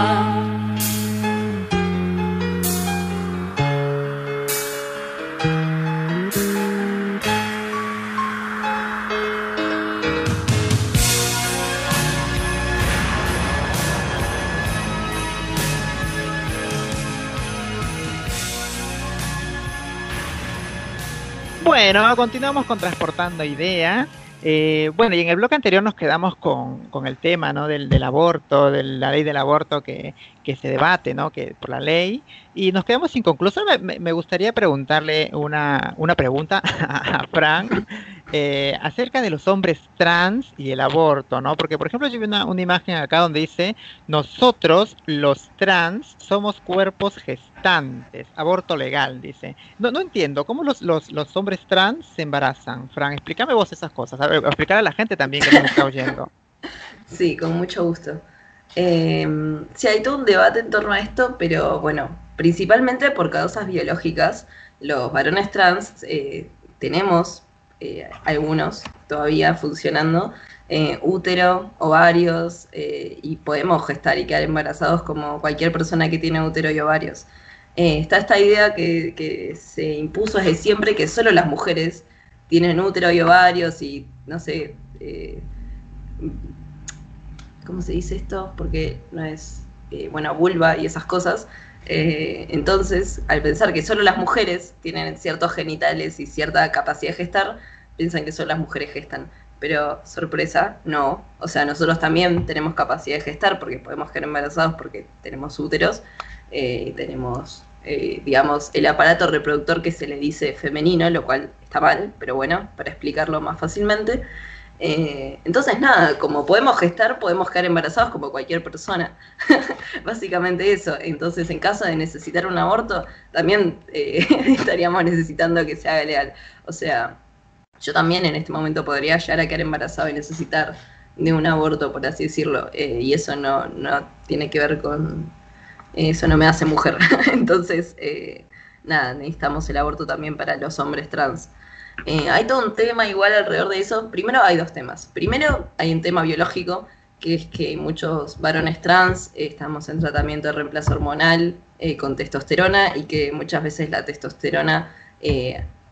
Bueno, continuamos con Transportando Ideas. Eh, bueno, y en el bloque anterior nos quedamos con, el tema ¿no? del, aborto, de la ley del aborto que, se debate ¿no? que, por la ley, y nos quedamos inconclusos. Me, me gustaría preguntarle una, una pregunta a Frank. Eh, acerca de los hombres trans y el aborto, ¿no? Porque, por ejemplo, yo vi una, una, imagen acá donde dice, nosotros, los trans, somos cuerpos gestantes, aborto legal, dice. No, no entiendo, ¿cómo los, los, los hombres trans se embarazan? Fran, explícame vos esas cosas, explicar a la gente también que nos está oyendo. Sí, con mucho gusto. Eh, sí, hay todo un debate en torno a esto, pero bueno, principalmente por causas biológicas, los varones trans eh, tenemos eh, algunos todavía funcionando, eh, útero, ovarios, eh, y podemos gestar y quedar embarazados como cualquier persona que tiene útero y ovarios. está esta idea que, que, se impuso desde siempre que solo las mujeres tienen útero y ovarios y no sé, ¿cómo se dice esto? Porque no es, bueno, vulva y esas cosas. Eh, entonces, al pensar que solo las mujeres tienen ciertos genitales y cierta capacidad de gestar, piensan que solo las mujeres gestan. Pero, sorpresa, no. O sea, nosotros también tenemos capacidad de gestar porque podemos quedar embarazados porque tenemos úteros, eh, tenemos, eh, digamos, el aparato reproductor que se le dice femenino, lo cual está mal, pero bueno, para explicarlo más fácilmente. Eh, entonces, nada, como podemos gestar, podemos quedar embarazados como cualquier persona. Básicamente eso. Entonces, en caso de necesitar un aborto, también eh, estaríamos necesitando que se haga legal. O sea, yo también en este momento podría llegar a quedar embarazado y necesitar de un aborto, por así decirlo. Eh, y eso no, no tiene que ver con... Eso no me hace mujer. Entonces, eh, nada, necesitamos el aborto también para los hombres trans. Eh, hay todo un tema igual alrededor de eso. Primero hay dos temas. Primero hay un tema biológico, que es que muchos varones trans eh, estamos en tratamiento de reemplazo hormonal eh, con testosterona y que muchas veces la testosterona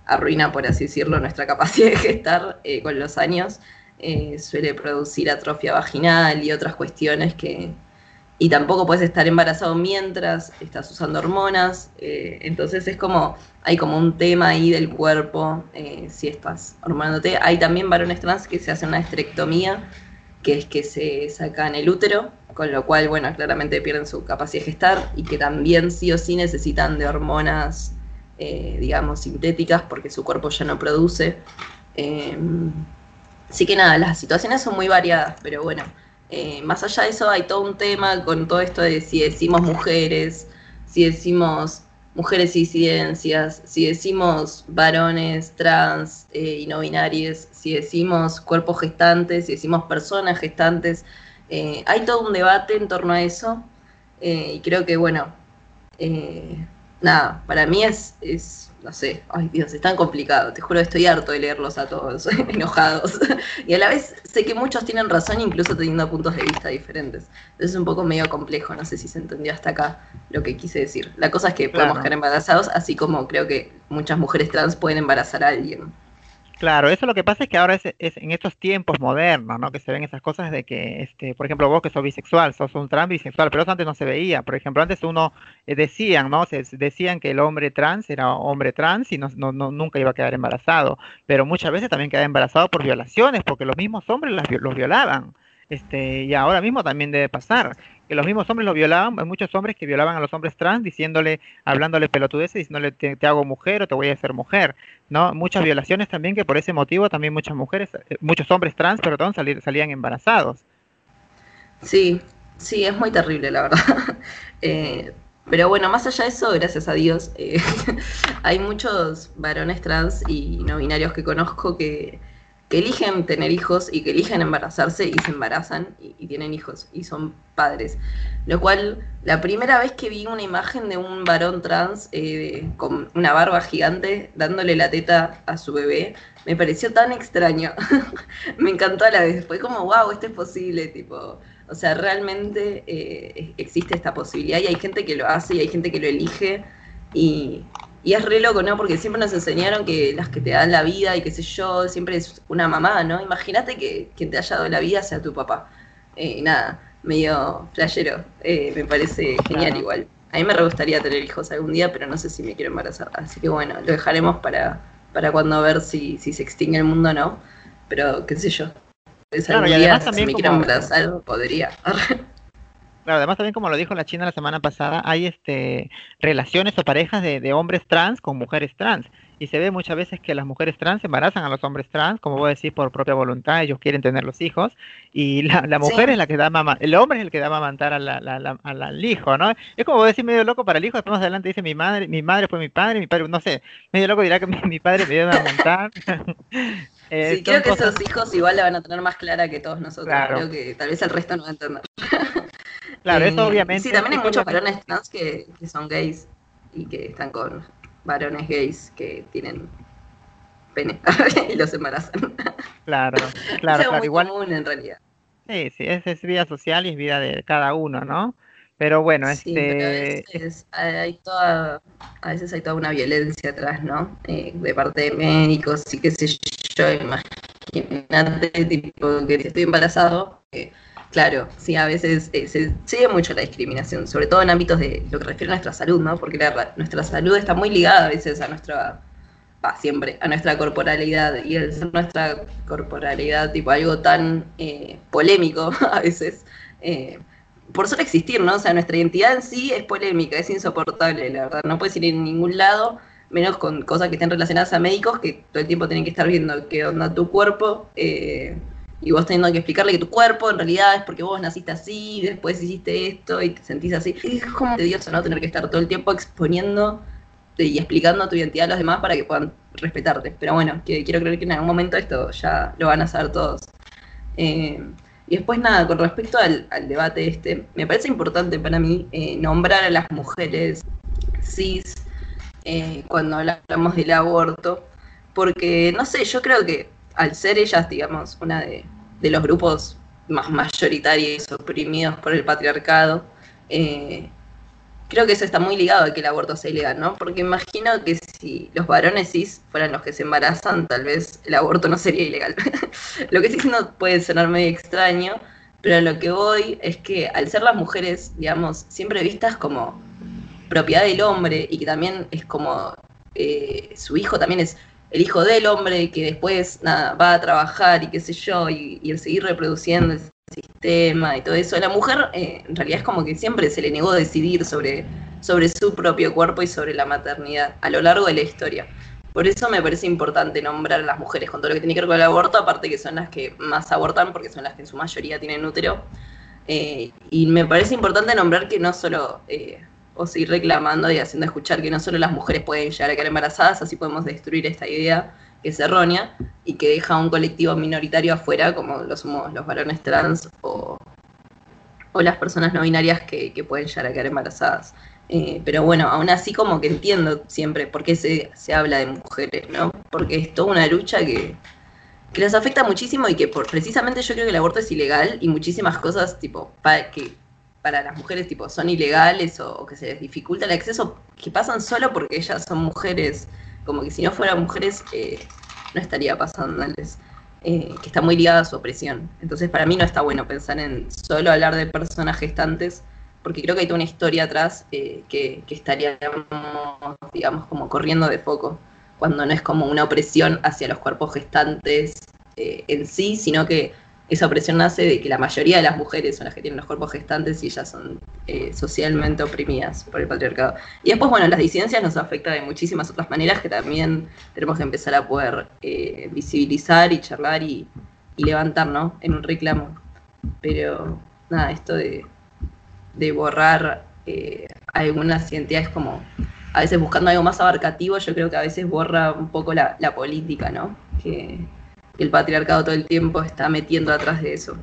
arruina, por así decirlo, nuestra capacidad de gestar con los años. Suele producir atrofia vaginal y otras cuestiones que, y tampoco puedes estar embarazado mientras estás usando hormonas. Eh, entonces es como, hay como un tema ahí del cuerpo eh, si estás hormonándote. Hay también varones trans que se hacen una esterectomía, que es que se sacan el útero, con lo cual, bueno, claramente pierden su capacidad de gestar y que también sí o sí necesitan de hormonas, eh, digamos, sintéticas porque su cuerpo ya no produce. así que nada, las situaciones son muy variadas, pero bueno. Eh, más allá de eso hay todo un tema con todo esto de si decimos mujeres, si decimos mujeres y disidencias, si decimos varones, trans eh, y no binarios, si decimos cuerpos gestantes, si decimos personas gestantes. Eh, hay todo un debate en torno a eso y creo que, bueno, nada, para mí es, no sé, ay Dios, es tan complicado, te juro, estoy harto de leerlos a todos enojados. y a la vez sé que muchos tienen razón, incluso teniendo puntos de vista diferentes. Entonces es un poco medio complejo, no sé si se entendió hasta acá lo que quise decir. La cosa es que podemos quedar embarazados, así como creo que muchas mujeres trans pueden embarazar a alguien. Claro, eso lo que pasa es que ahora es, es en estos tiempos modernos, ¿no? Que se ven esas cosas de que, este, por ejemplo, vos que sos bisexual, sos un trans bisexual, pero eso antes no se veía. Por ejemplo, antes uno eh, decían, ¿no? Se, decían que el hombre trans era hombre trans y no, no, no- nunca iba a quedar embarazado. Pero muchas veces también quedaba embarazado por violaciones, porque los mismos hombres las los violaban. Este, y ahora mismo también debe pasar, que los mismos hombres los violaban, hay muchos hombres que violaban a los hombres trans diciéndole, hablándole pelotudeces, diciéndole te, te hago mujer o te voy a hacer mujer. ¿no? Muchas violaciones también que por ese motivo también muchas mujeres, eh, muchos hombres trans, perdón, salir- salían embarazados. Sí, sí, es muy terrible, la verdad. Eh, pero bueno, más allá de eso, gracias a Dios, eh, hay muchos varones trans y no binarios que conozco que, que eligen tener hijos y que eligen embarazarse y se embarazan y, tienen hijos y son padres. Lo cual, la primera vez que vi una imagen de un varón trans eh, con una barba gigante dándole la teta a su bebé, me pareció tan extraño. me encantó a la vez. Fue como, wow, esto es posible, tipo. O sea, realmente eh, existe esta posibilidad y hay gente que lo hace y hay gente que lo elige y, y es re loco, ¿no? Porque siempre nos enseñaron que las que te dan la vida y qué sé yo, siempre es una mamá, ¿no? Imagínate que quien te haya dado la vida sea tu papá. Eh, nada, medio flashero. Eh, me parece genial Claro. igual. A mí me re gustaría tener hijos algún día, pero no sé si me quiero embarazar. Así que bueno, lo dejaremos para, para cuando ver si, si se extingue el mundo o no. Pero qué sé yo. Claro, algún y día, si me quiero embarazar, podría. Claro, además también como lo dijo la China la semana pasada, hay este relaciones o parejas de, de hombres trans con mujeres trans y se ve muchas veces que las mujeres trans embarazan a los hombres trans, como vos decís, por propia voluntad, ellos quieren tener los hijos, y la, la mujer Sí. es la que da mamá, el hombre es el que da a amamantar a la- la- la- al hijo, ¿no? Es como vos decís medio loco para el hijo, después más adelante dice mi madre, mi madre fue mi padre, mi padre, no sé, medio loco dirá que mi, mi padre me dio a amamantar. Eh, Sí, creo que cosas- esos hijos igual la van a tener más clara que todos nosotros. Claro. Creo que tal vez el resto no va a entender. Claro, Eh, eso obviamente. Sí, también hay muchos varones trans que, que son gays y que están con varones gays que tienen pene y los embarazan. Claro, claro, claro, muy igual. común en realidad. Sí, sí, es, es vida social y es vida de cada uno, ¿no? Pero bueno, Sí, pero a este, veces hay toda, a veces hay toda una violencia atrás, ¿no? Eh, de parte de médicos y qué sé yo, imagínate, tipo, que estoy embarazado, eh, claro, sí, a veces eh, se sigue mucho la discriminación, sobre todo en ámbitos de lo que refiere a nuestra salud, ¿no? Porque la- nuestra salud está muy ligada a veces a nuestra, va, siempre, a nuestra corporalidad, y el ser nuestra corporalidad, tipo, algo tan eh, polémico a veces, eh, por solo existir, ¿no? O sea, nuestra identidad en sí es polémica, es insoportable, la verdad. No puedes ir en ningún lado, menos con cosas que estén relacionadas a médicos que todo el tiempo tienen que estar viendo qué onda tu cuerpo. eh, y vos teniendo que explicarle que tu cuerpo en realidad es porque vos naciste así, después hiciste esto y te sentís así. Es como tedioso, ¿no? Tener que estar todo el tiempo exponiendo y explicando tu identidad a los demás para que puedan respetarte. Pero bueno, que quiero creer que en algún momento esto ya lo van a saber todos. Eh, y después nada, con respecto al, al debate este, me parece importante para mí eh, nombrar a las mujeres cis eh, cuando hablamos del aborto, porque no sé, yo creo que al ser ellas, digamos, una de, los grupos más mayoritarios oprimidos por el patriarcado, eh, creo que eso está muy ligado a que el aborto sea ilegal, ¿no? Porque imagino que si los varones cis fueran los que se embarazan, tal vez el aborto no sería ilegal. lo que sí no puede sonar medio extraño, pero a lo que voy es que al ser las mujeres, digamos, siempre vistas como propiedad del hombre y que también es como eh, su hijo también es el hijo del hombre que después nada, va a trabajar y qué sé yo, y, y el seguir reproduciendo el sistema y todo eso. La mujer eh, en realidad es como que siempre se le negó decidir sobre, sobre su propio cuerpo y sobre la maternidad a lo largo de la historia. Por eso me parece importante nombrar a las mujeres con todo lo que tiene que ver con el aborto, aparte que son las que más abortan porque son las que en su mayoría tienen útero. Eh, y me parece importante nombrar que no solo, eh, o seguir reclamando y haciendo escuchar que no solo las mujeres pueden llegar a quedar embarazadas, así podemos destruir esta idea que es errónea y que deja a un colectivo minoritario afuera, como lo somos los varones trans o, o las personas no binarias que, que pueden llegar a quedar embarazadas. Eh, pero bueno, aún así como que entiendo siempre por qué se, se habla de mujeres, ¿no? Porque es toda una lucha que, que afecta muchísimo y que por, precisamente yo creo que el aborto es ilegal y muchísimas cosas tipo pa- que para las mujeres tipo son ilegales o, que se les dificulta el acceso que pasan solo porque ellas son mujeres. Como que si no fueran mujeres eh, no estaría pasándoles eh, que está muy ligada a su opresión. Entonces para mí no está bueno pensar en solo hablar de personas gestantes porque creo que hay toda una historia atrás eh, que, que estaríamos digamos como corriendo de foco cuando no es como una opresión hacia los cuerpos gestantes eh, en sí, sino que esa opresión nace de que la mayoría de las mujeres son las que tienen los cuerpos gestantes y ellas son eh, socialmente oprimidas por el patriarcado. Y después, bueno, las disidencias nos afecta de muchísimas otras maneras que también tenemos que empezar a poder eh, visibilizar y charlar y, y levantar, ¿no? En un reclamo. Pero, nada, esto de, de borrar eh, algunas identidades como a veces buscando algo más abarcativo, yo creo que a veces borra un poco la, la política, ¿no? Que, el patriarcado todo el tiempo está metiendo atrás de eso.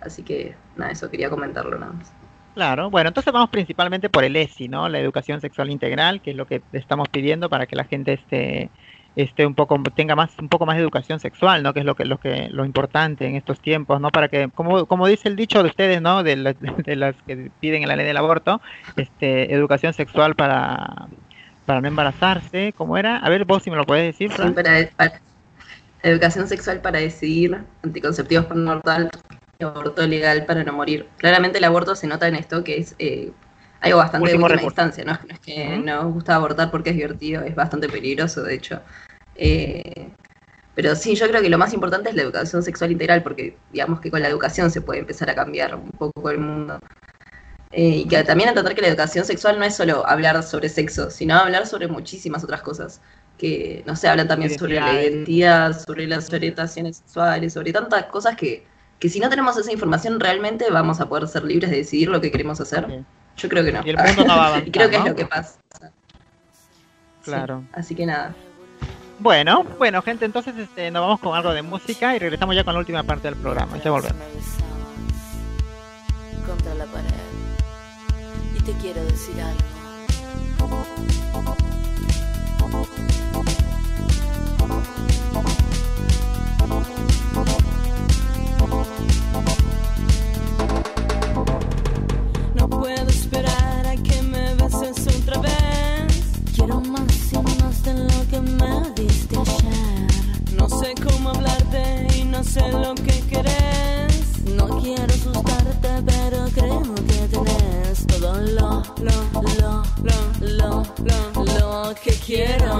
Así que, nada, eso quería comentarlo nada más. Claro, bueno, entonces vamos principalmente por el ESI, ¿no? La educación sexual integral, que es lo que estamos pidiendo para que la gente esté, esté un poco, tenga más, un poco más de educación sexual, ¿no? Que es lo que, lo que, lo importante en estos tiempos, ¿no? Para que, como, como dice el dicho de ustedes, ¿no? De, la- de las que piden en la ley del aborto, este, educación sexual para, para no embarazarse, ¿cómo era? A ver, vos si me lo puedes decir, Sí, para, para- educación sexual para decidir, anticonceptivos para no abortar, aborto legal para no morir. Claramente el aborto se nota en esto que es eh, algo bastante Último de última recurso. instancia, ¿no? No es que Ujú. nos gusta abortar porque es divertido, es bastante peligroso, de hecho. Eh, pero sí, yo creo que lo más importante es la educación sexual integral, porque digamos que con la educación se puede empezar a cambiar un poco el mundo. Eh, y que también entender que la educación sexual no es solo hablar sobre sexo, sino hablar sobre muchísimas otras cosas. Que, no sé, hablan también sobre la identidad, sobre las orientaciones sexuales, sobre tantas cosas que, que si no tenemos esa información realmente vamos a poder ser libres de decidir lo que queremos hacer. Yo creo que no. Y el mundo no va a avanzar, y creo que ¿no? es lo que pasa. Claro. Sí, así que nada. Bueno, bueno, gente, entonces este, nos vamos con algo de música y regresamos ya con la última parte del programa. Ya volvemos. Contra la pared. Y te quiero decir algo. No puedo esperar a que me beses otra vez. Quiero más y más de lo que me diste ayer. No sé cómo hablarte y no sé lo que lo, lo, lo, lo, lo, que quiero.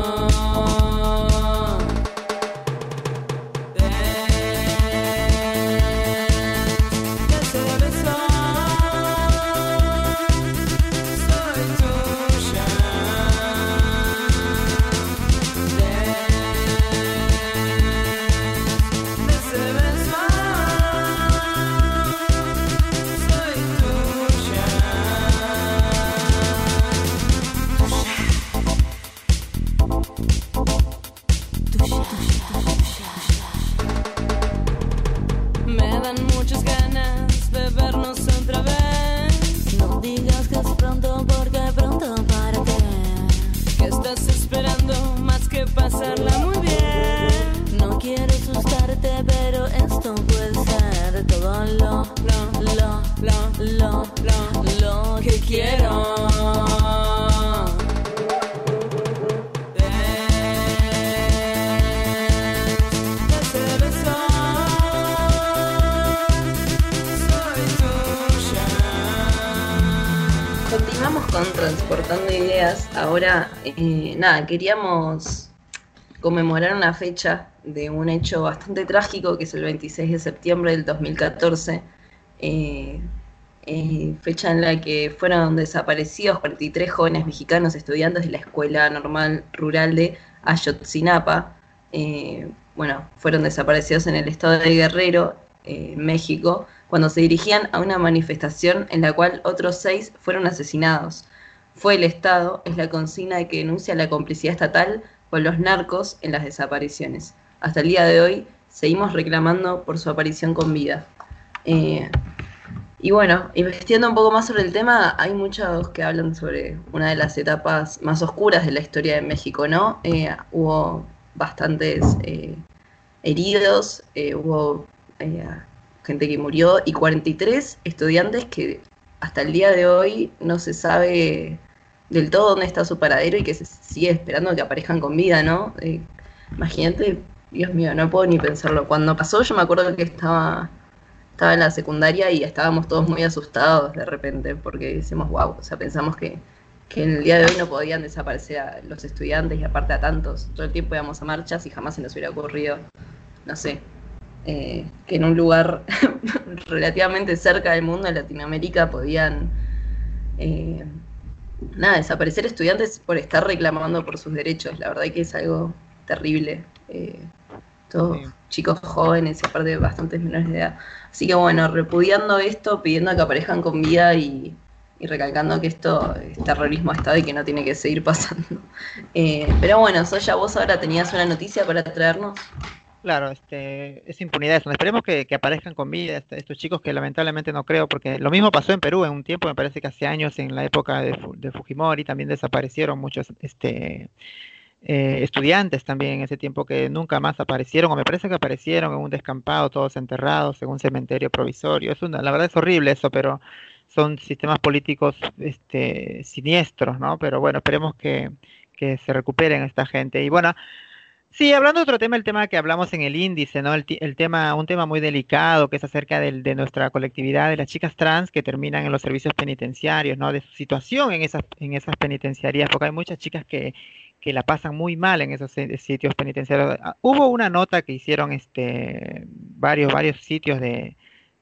Ahora, eh, nada, queríamos conmemorar una fecha de un hecho bastante trágico que es el 26 de septiembre del 2014. eh, eh, fecha en la que fueron desaparecidos 43 jóvenes mexicanos estudiantes de la Escuela Normal Rural de Ayotzinapa. Eh, bueno, fueron desaparecidos en el estado de Guerrero, México, cuando se dirigían a una manifestación en la cual otros seis fueron asesinados. Fue el Estado, es la consigna que denuncia la complicidad estatal con los narcos en las desapariciones. Hasta el día de hoy seguimos reclamando por su aparición con vida. Eh, y bueno, investigando un poco más sobre el tema, hay muchos que hablan sobre una de las etapas más oscuras de la historia de México, ¿no? Eh, hubo bastantes eh, heridos, hubo gente que murió y 43 estudiantes que hasta el día de hoy no se sabe del todo dónde está su paradero y que se sigue esperando que aparezcan con vida, ¿no? Eh, imagínate, Dios mío, no puedo ni pensarlo. Cuando pasó yo me acuerdo que estaba, estaba en la secundaria y estábamos todos muy asustados de repente porque decimos, wow, o sea, pensamos que, que en el día de hoy no podían desaparecer a los estudiantes y aparte a tantos. Todo el tiempo íbamos a marchas y jamás se nos hubiera ocurrido, no sé, eh, que en un lugar relativamente cerca del mundo, en Latinoamérica, podían eh, nada, desaparecer estudiantes por estar reclamando por sus derechos. La verdad que es algo terrible. Eh, todos Sí. chicos jóvenes y aparte bastantes menores de edad. Así que bueno, repudiando esto, pidiendo que aparezcan con vida y, y recalcando que esto es terrorismo a Estado y que no tiene que seguir pasando. Eh, pero bueno, Soya, vos ahora tenías una noticia para traernos. Claro, este, es impunidad eso. Esperemos que, que aparezcan con vida este- estos chicos que lamentablemente no creo, porque lo mismo pasó en Perú en un tiempo, me parece que hace años, en la época de, de Fujimori, también desaparecieron muchos este, eh, estudiantes también en ese tiempo que nunca más aparecieron, o me parece que aparecieron en un descampado, todos enterrados en un cementerio provisorio. Es una, la verdad es horrible eso, pero son sistemas políticos este, siniestros, ¿no? Pero bueno, esperemos que, que se recuperen esta gente. Y bueno, Sí, hablando de otro tema, el tema que hablamos en el índice, ¿no? El, el tema, un tema muy delicado que es acerca de nuestra colectividad de las chicas trans que terminan en los servicios penitenciarios, ¿no? De su situación en esas, en esas penitenciarías, porque hay muchas chicas que, que la pasan muy mal en esos si- sitios penitenciarios. Ah, Hubo una nota que hicieron este varios, varios sitios de,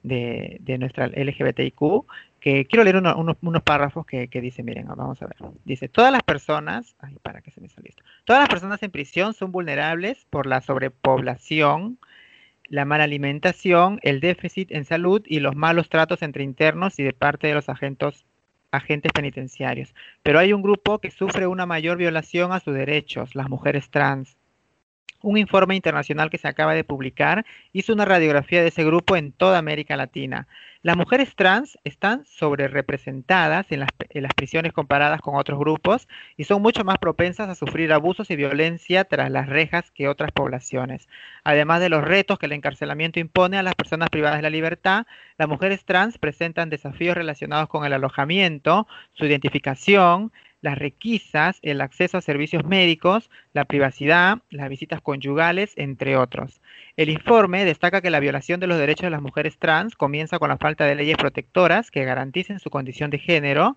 de, de nuestra LGBTIQ, que quiero leer uno- unos, párrafos que, que dice, miren, vamos a ver. Dice, todas las personas, ay, para que se me salió esto. Todas las personas en prisión son vulnerables por la sobrepoblación, la mala alimentación, el déficit en salud y los malos tratos entre internos y de parte de los agentes, agentes penitenciarios. Pero hay un grupo que sufre una mayor violación a sus derechos, las mujeres trans. Un informe internacional que se acaba de publicar hizo una radiografía de ese grupo en toda América Latina. Las mujeres trans están sobrerepresentadas en las, en las prisiones comparadas con otros grupos y son mucho más propensas a sufrir abusos y violencia tras las rejas que otras poblaciones. Además de los retos que el encarcelamiento impone a las personas privadas de la libertad, las mujeres trans presentan desafíos relacionados con el alojamiento, su identificación, las requisas, el acceso a servicios médicos, la privacidad, las visitas conyugales, entre otros. El informe destaca que la violación de los derechos de las mujeres trans comienza con la falta de leyes protectoras que garanticen su condición de género.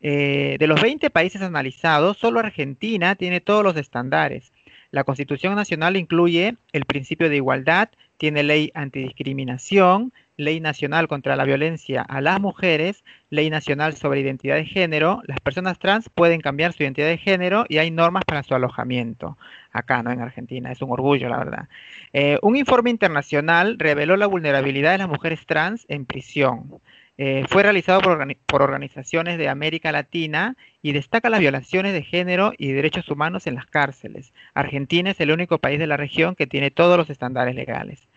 Eh, de los 20 países analizados, solo Argentina tiene todos los estándares. La Constitución Nacional incluye el principio de igualdad, tiene ley antidiscriminación, ley nacional contra la violencia a las mujeres, ley nacional sobre identidad de género, las personas trans pueden cambiar su identidad de género y hay normas para su alojamiento. Acá, ¿no? En Argentina, es un orgullo, la verdad. Eh, un informe internacional reveló la vulnerabilidad de las mujeres trans en prisión. Eh, fue realizado por, organi por, organizaciones de América Latina y destaca las violaciones de género y derechos humanos en las cárceles. Argentina es el único país de la región que tiene todos los estándares legales.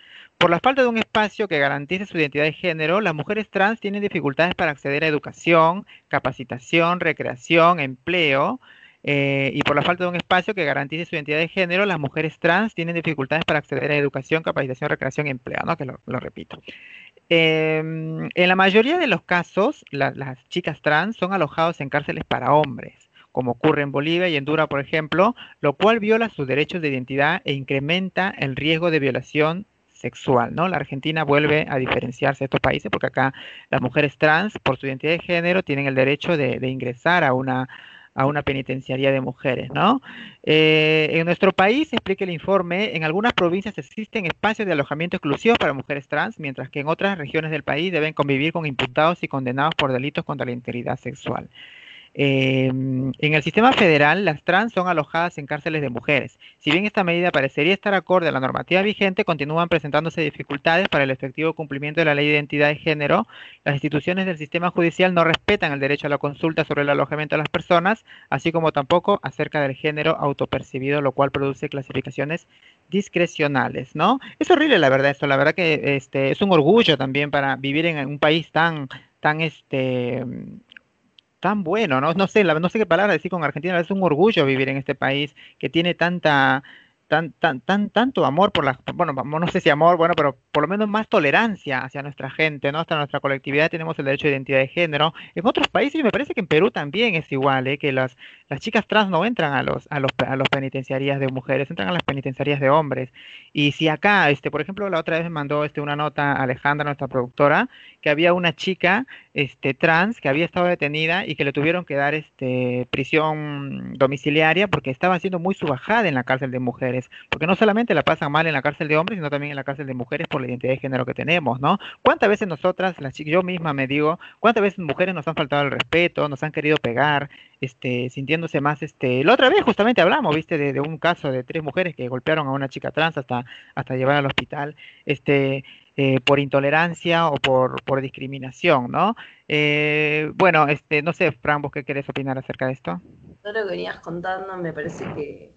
Por la falta de un espacio que garantice su identidad de género, las mujeres trans tienen dificultades para acceder a educación, capacitación, recreación, empleo. Eh, y por la falta de un espacio que garantice su identidad de género, las mujeres trans tienen dificultades para acceder a educación, capacitación, recreación empleo, ¿no? Que lo, repito. Eh, en la mayoría de los casos, la, las chicas trans son alojados en cárceles para hombres, como ocurre en Bolivia y Honduras, por ejemplo, lo cual viola sus derechos de identidad e incrementa el riesgo de violación sexual, ¿no? La Argentina vuelve a diferenciarse de estos países porque acá las mujeres trans, por su identidad de género, tienen el derecho de, ingresar a una a una penitenciaría de mujeres, ¿no? Eh, en nuestro país, explica el informe, en algunas provincias existen espacios de alojamiento exclusivos para mujeres trans, mientras que en otras regiones del país deben convivir con imputados y condenados por delitos contra la integridad sexual. Eh, en el sistema federal, las trans son alojadas en cárceles de mujeres. Si bien esta medida parecería estar acorde a la normativa vigente, continúan presentándose dificultades para el efectivo cumplimiento de la ley de identidad de género. Las instituciones del sistema judicial no respetan el derecho a la consulta sobre el alojamiento de las personas, así como tampoco acerca del género autopercibido, lo cual produce clasificaciones discrecionales, ¿no? Es horrible la verdad eso, la verdad que este es un orgullo también para vivir en un país tan tan este tan bueno, ¿no? No sé, la, no sé qué palabra decir con Argentina, es un orgullo vivir en este país que tiene tanta, tan, tan, tan, tanto amor por la, bueno, no sé si amor, bueno, pero por lo menos más tolerancia hacia nuestra gente, ¿no? Hasta nuestra colectividad tenemos el derecho de identidad de género. En otros países, y me parece que en Perú también es igual, ¿eh? Que las, las chicas trans no entran a los, a los, a los penitenciarías de mujeres, entran a las penitenciarías de hombres. Y si acá, este, por ejemplo, la otra vez me mandó este, una nota Alejandra, nuestra productora, que había una chica este, trans que había estado detenida y que le tuvieron que dar este, prisión domiciliaria porque estaba siendo muy subajada en la cárcel de mujeres. Porque no solamente la pasan mal en la cárcel de hombres, sino también en la cárcel de mujeres por la identidad de género que tenemos, ¿no? ¿Cuántas veces nosotras, las yo misma me digo, cuántas veces mujeres nos han faltado el respeto, nos han querido pegar, este, sintiéndose más, este, la otra vez justamente hablamos, viste, de, un caso de tres mujeres que golpearon a una chica trans hasta, hasta llevar al hospital, este, eh, por intolerancia o por, discriminación, ¿no? Eh, bueno, este, no sé, Fran, ¿vos qué querés opinar acerca de esto? Todo lo que venías contando me parece que,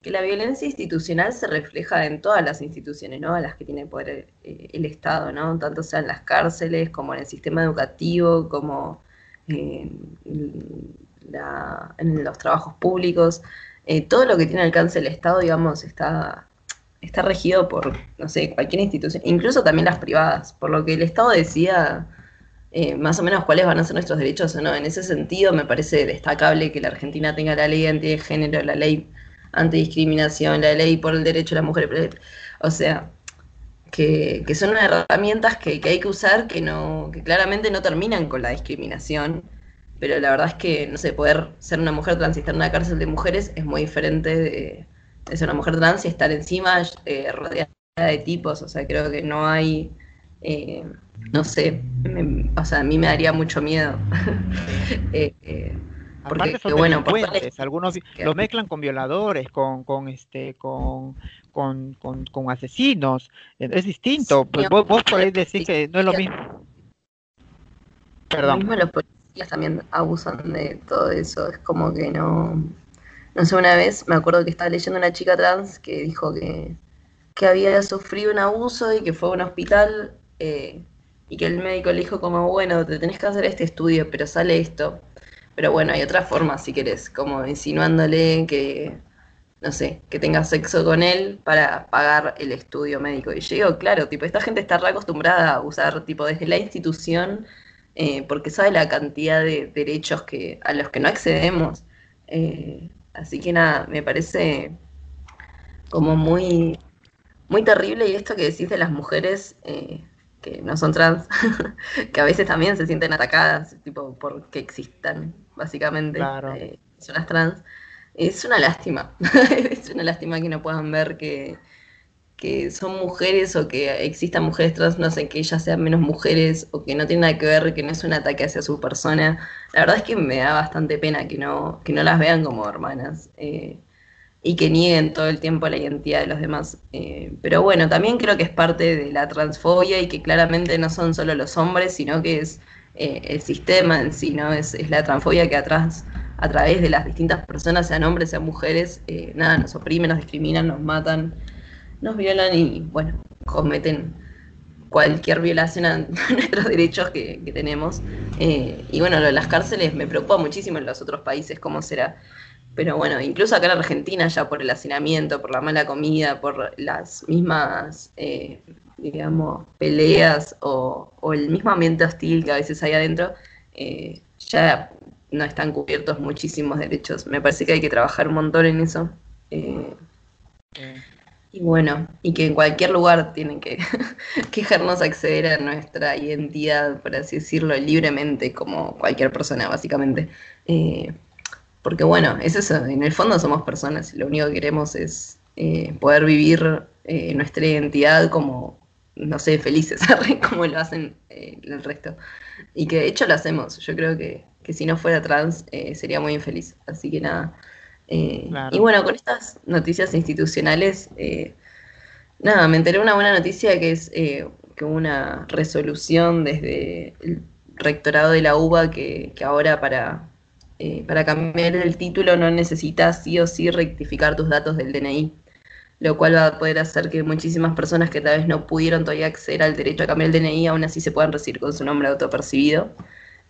que la violencia institucional se refleja en todas las instituciones, ¿no? A las que tiene poder eh, el Estado, ¿no? Tanto sea en las cárceles, como en el sistema educativo, como la, en los trabajos públicos. Eh, todo lo que tiene alcance el Estado, digamos, está, está regido por, no sé, cualquier institución, incluso también las privadas, por lo que el Estado decía eh, más o menos cuáles van a ser nuestros derechos o no. En ese sentido, me parece destacable que la Argentina tenga la ley de género, la ley antidiscriminación, la ley por el derecho a la mujer, o sea, que, que son herramientas que, que, hay que usar que no, que claramente no terminan con la discriminación, pero la verdad es que, no sé, poder ser una mujer trans y estar en una cárcel de mujeres es muy diferente de, de ser una mujer trans y estar encima eh, rodeada de tipos, o sea, creo que no hay, eh, no sé, me- o sea, a mí me daría mucho miedo. Eh, eh, porque, Aparte son que, bueno, delincuentes, algunos que- los mezclan con violadores, con, con este, con, con, con, con asesinos, es distinto. Sí, Pues vos, vos podés sí, decir que no es lo mismo. Lo Perdón. mismo los policías también abusan de todo eso. Es como que no. No sé, una vez me acuerdo que estaba leyendo una chica trans que dijo que, que había sufrido un abuso y que fue a un hospital eh, y que el médico le dijo como, bueno, te tenés que hacer este estudio, pero sale esto. Pero bueno, hay otra forma si querés, como insinuándole que, no sé, que tengas sexo con él para pagar el estudio médico. Y yo digo, claro, tipo, esta gente está re acostumbrada a usar, tipo, desde la institución eh, porque sabe la cantidad de derechos que, a los que no accedemos. Eh, así que nada, me parece como muy, muy terrible y esto que decís de las mujeres eh, que no son trans, que a veces también se sienten atacadas, tipo, porque existan, básicamente, Claro. eh, personas trans. Es una lástima, es una lástima que no puedan ver que, que son mujeres o que existan mujeres trans, no sé, que ellas sean menos mujeres o que no tiene nada que ver, que no es un ataque hacia su persona. La verdad es que me da bastante pena que no, que no las vean como hermanas eh, y que nieguen todo el tiempo la identidad de los demás. Eh, pero bueno, también creo que es parte de la transfobia y que claramente no son solo los hombres, sino que es eh, el sistema en sí, ¿no? Es, es la transfobia que atrás, a través de las distintas personas, sean hombres, sean mujeres, eh, nada, nos oprimen, nos discriminan, nos matan nos violan y, bueno, cometen cualquier violación a nuestros derechos que, tenemos. Eh, y bueno, lo de las cárceles me preocupa muchísimo en los otros países cómo será. Pero bueno, incluso acá en Argentina ya por el hacinamiento, por la mala comida, por las mismas, eh, digamos, peleas o, el mismo ambiente hostil que a veces hay adentro, eh, ya no están cubiertos muchísimos derechos. Me parece que hay que trabajar un montón en eso. Eh, y bueno, y que en cualquier lugar tienen que, que dejarnos acceder a nuestra identidad, por así decirlo, libremente, como cualquier persona, básicamente. Eh, porque bueno, es eso, en el fondo somos personas y lo único que queremos es eh, poder vivir eh, nuestra identidad como, no sé, felices, como lo hacen eh, el resto. Y que de hecho lo hacemos. Yo creo que, que si no fuera trans eh, sería muy infeliz. Así que nada. Eh, Claro. Y bueno, con estas noticias institucionales, eh, nada, me enteré una buena noticia que es eh, que hubo una resolución desde el rectorado de la UBA que, que ahora para, eh, para cambiar el título no necesitas sí o sí rectificar tus datos del DNI, lo cual va a poder hacer que muchísimas personas que tal vez no pudieron todavía acceder al derecho a cambiar el DNI aún así se puedan recibir con su nombre autopercibido,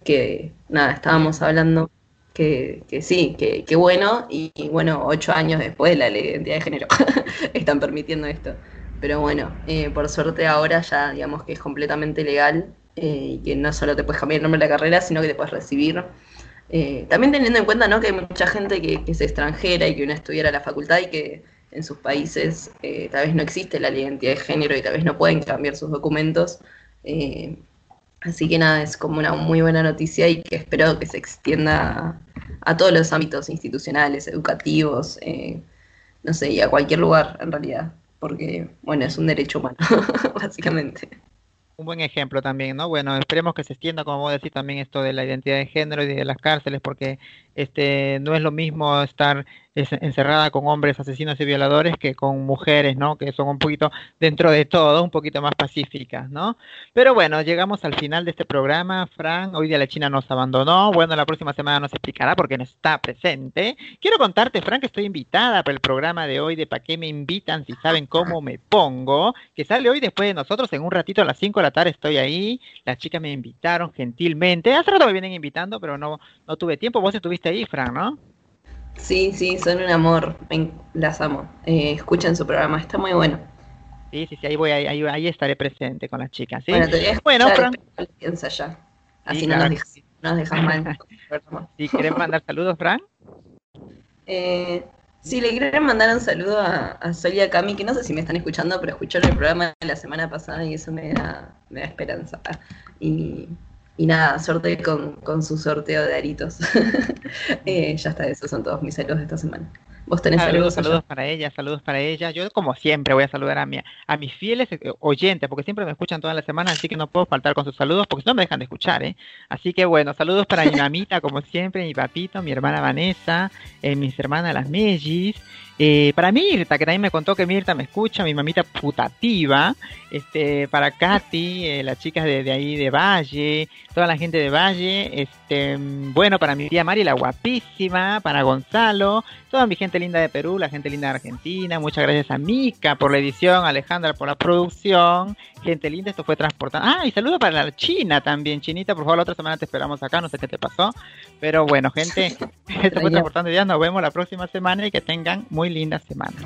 que nada, estábamos hablando que, que sí, que, que bueno, y, bueno, ocho años después la ley de identidad de género están permitiendo esto. Pero bueno, eh, por suerte ahora ya digamos que es completamente legal eh, y que no solo te puedes cambiar el nombre de la carrera, sino que te puedes recibir. Eh, también teniendo en cuenta ¿no? que hay mucha gente que, es extranjera y que no estudiara la facultad y que en sus países tal vez no existe la ley de identidad de género y tal vez no pueden cambiar sus documentos. Así que nada, es como una muy buena noticia y que espero que se extienda a, todos los ámbitos institucionales, educativos, eh, no sé, y a cualquier lugar en realidad, porque bueno, es un derecho humano, básicamente. un buen ejemplo también, ¿no? Bueno, esperemos que se extienda, como vos decís, también esto de la identidad de género y de las cárceles, porque este no es lo mismo estar es- encerrada con hombres asesinos y violadores que con mujeres, ¿no? Que son un poquito, dentro de todo, un poquito más pacíficas, ¿no? Pero bueno, llegamos al final de este programa, Fran. Hoy día la China nos abandonó. Bueno, la próxima semana nos explicará porque no está presente. Quiero contarte, Fran, que estoy invitada para el programa de hoy de ¿Para qué me invitan si saben cómo me pongo? Que sale hoy después de nosotros en un ratito a las 5 de la tarde estoy ahí. Las chicas me invitaron gentilmente. Hace rato me vienen invitando, pero no, no tuve tiempo. Vos estuviste ahí, Fran, ¿no? Sí, sí, son un amor, las amo. Eh, escuchen su programa, está muy bueno. Sí, sí, sí, ahí voy, ahí, estaré presente con las chicas, ¿sí? Bueno, te voy a Bueno, escuchar, Fran. piensa ya. Así Sí, no, claro nos dejas, no nos dejas mal. Si querés mandar saludos, Fran. Eh, sí, le quiero mandar un saludo a, a Sol y a Cami, que no sé si me están escuchando, pero escucharon el programa de la semana pasada y eso me da, me da esperanza. Y, y nada, suerte con, con su sorteo de aritos. Eh, ya está, esos son todos mis saludos de esta semana. Vos tenés Saludos, saludos, saludos para ella, saludos para ella. Yo como siempre voy a saludar a mi, a mis fieles eh, oyentes, porque siempre me escuchan toda la semana, así que no puedo faltar con sus saludos, porque si no me dejan de escuchar, ¿eh? Así que bueno, saludos para mi mamita, como siempre, mi papito, mi hermana Vanessa, eh, mis hermanas las Mellis, eh, para Mirta, que también me contó que Mirta me escucha, mi mamita putativa, este, para Katy, eh, las chicas de, de ahí de Valle, toda la gente de Valle, este, bueno, para mi tía Mari, la guapísima, para Gonzalo, toda mi gente linda de Perú, la gente linda de Argentina, muchas gracias a Mica por la edición, Alejandra por la producción, gente linda, esto fue transportado. Ah, y saludo para la China también, Chinita, por favor, la otra semana te esperamos acá, no sé qué te pasó, pero bueno, gente, esto fue transportando ya, nos vemos la próxima semana y que tengan muy linda semana.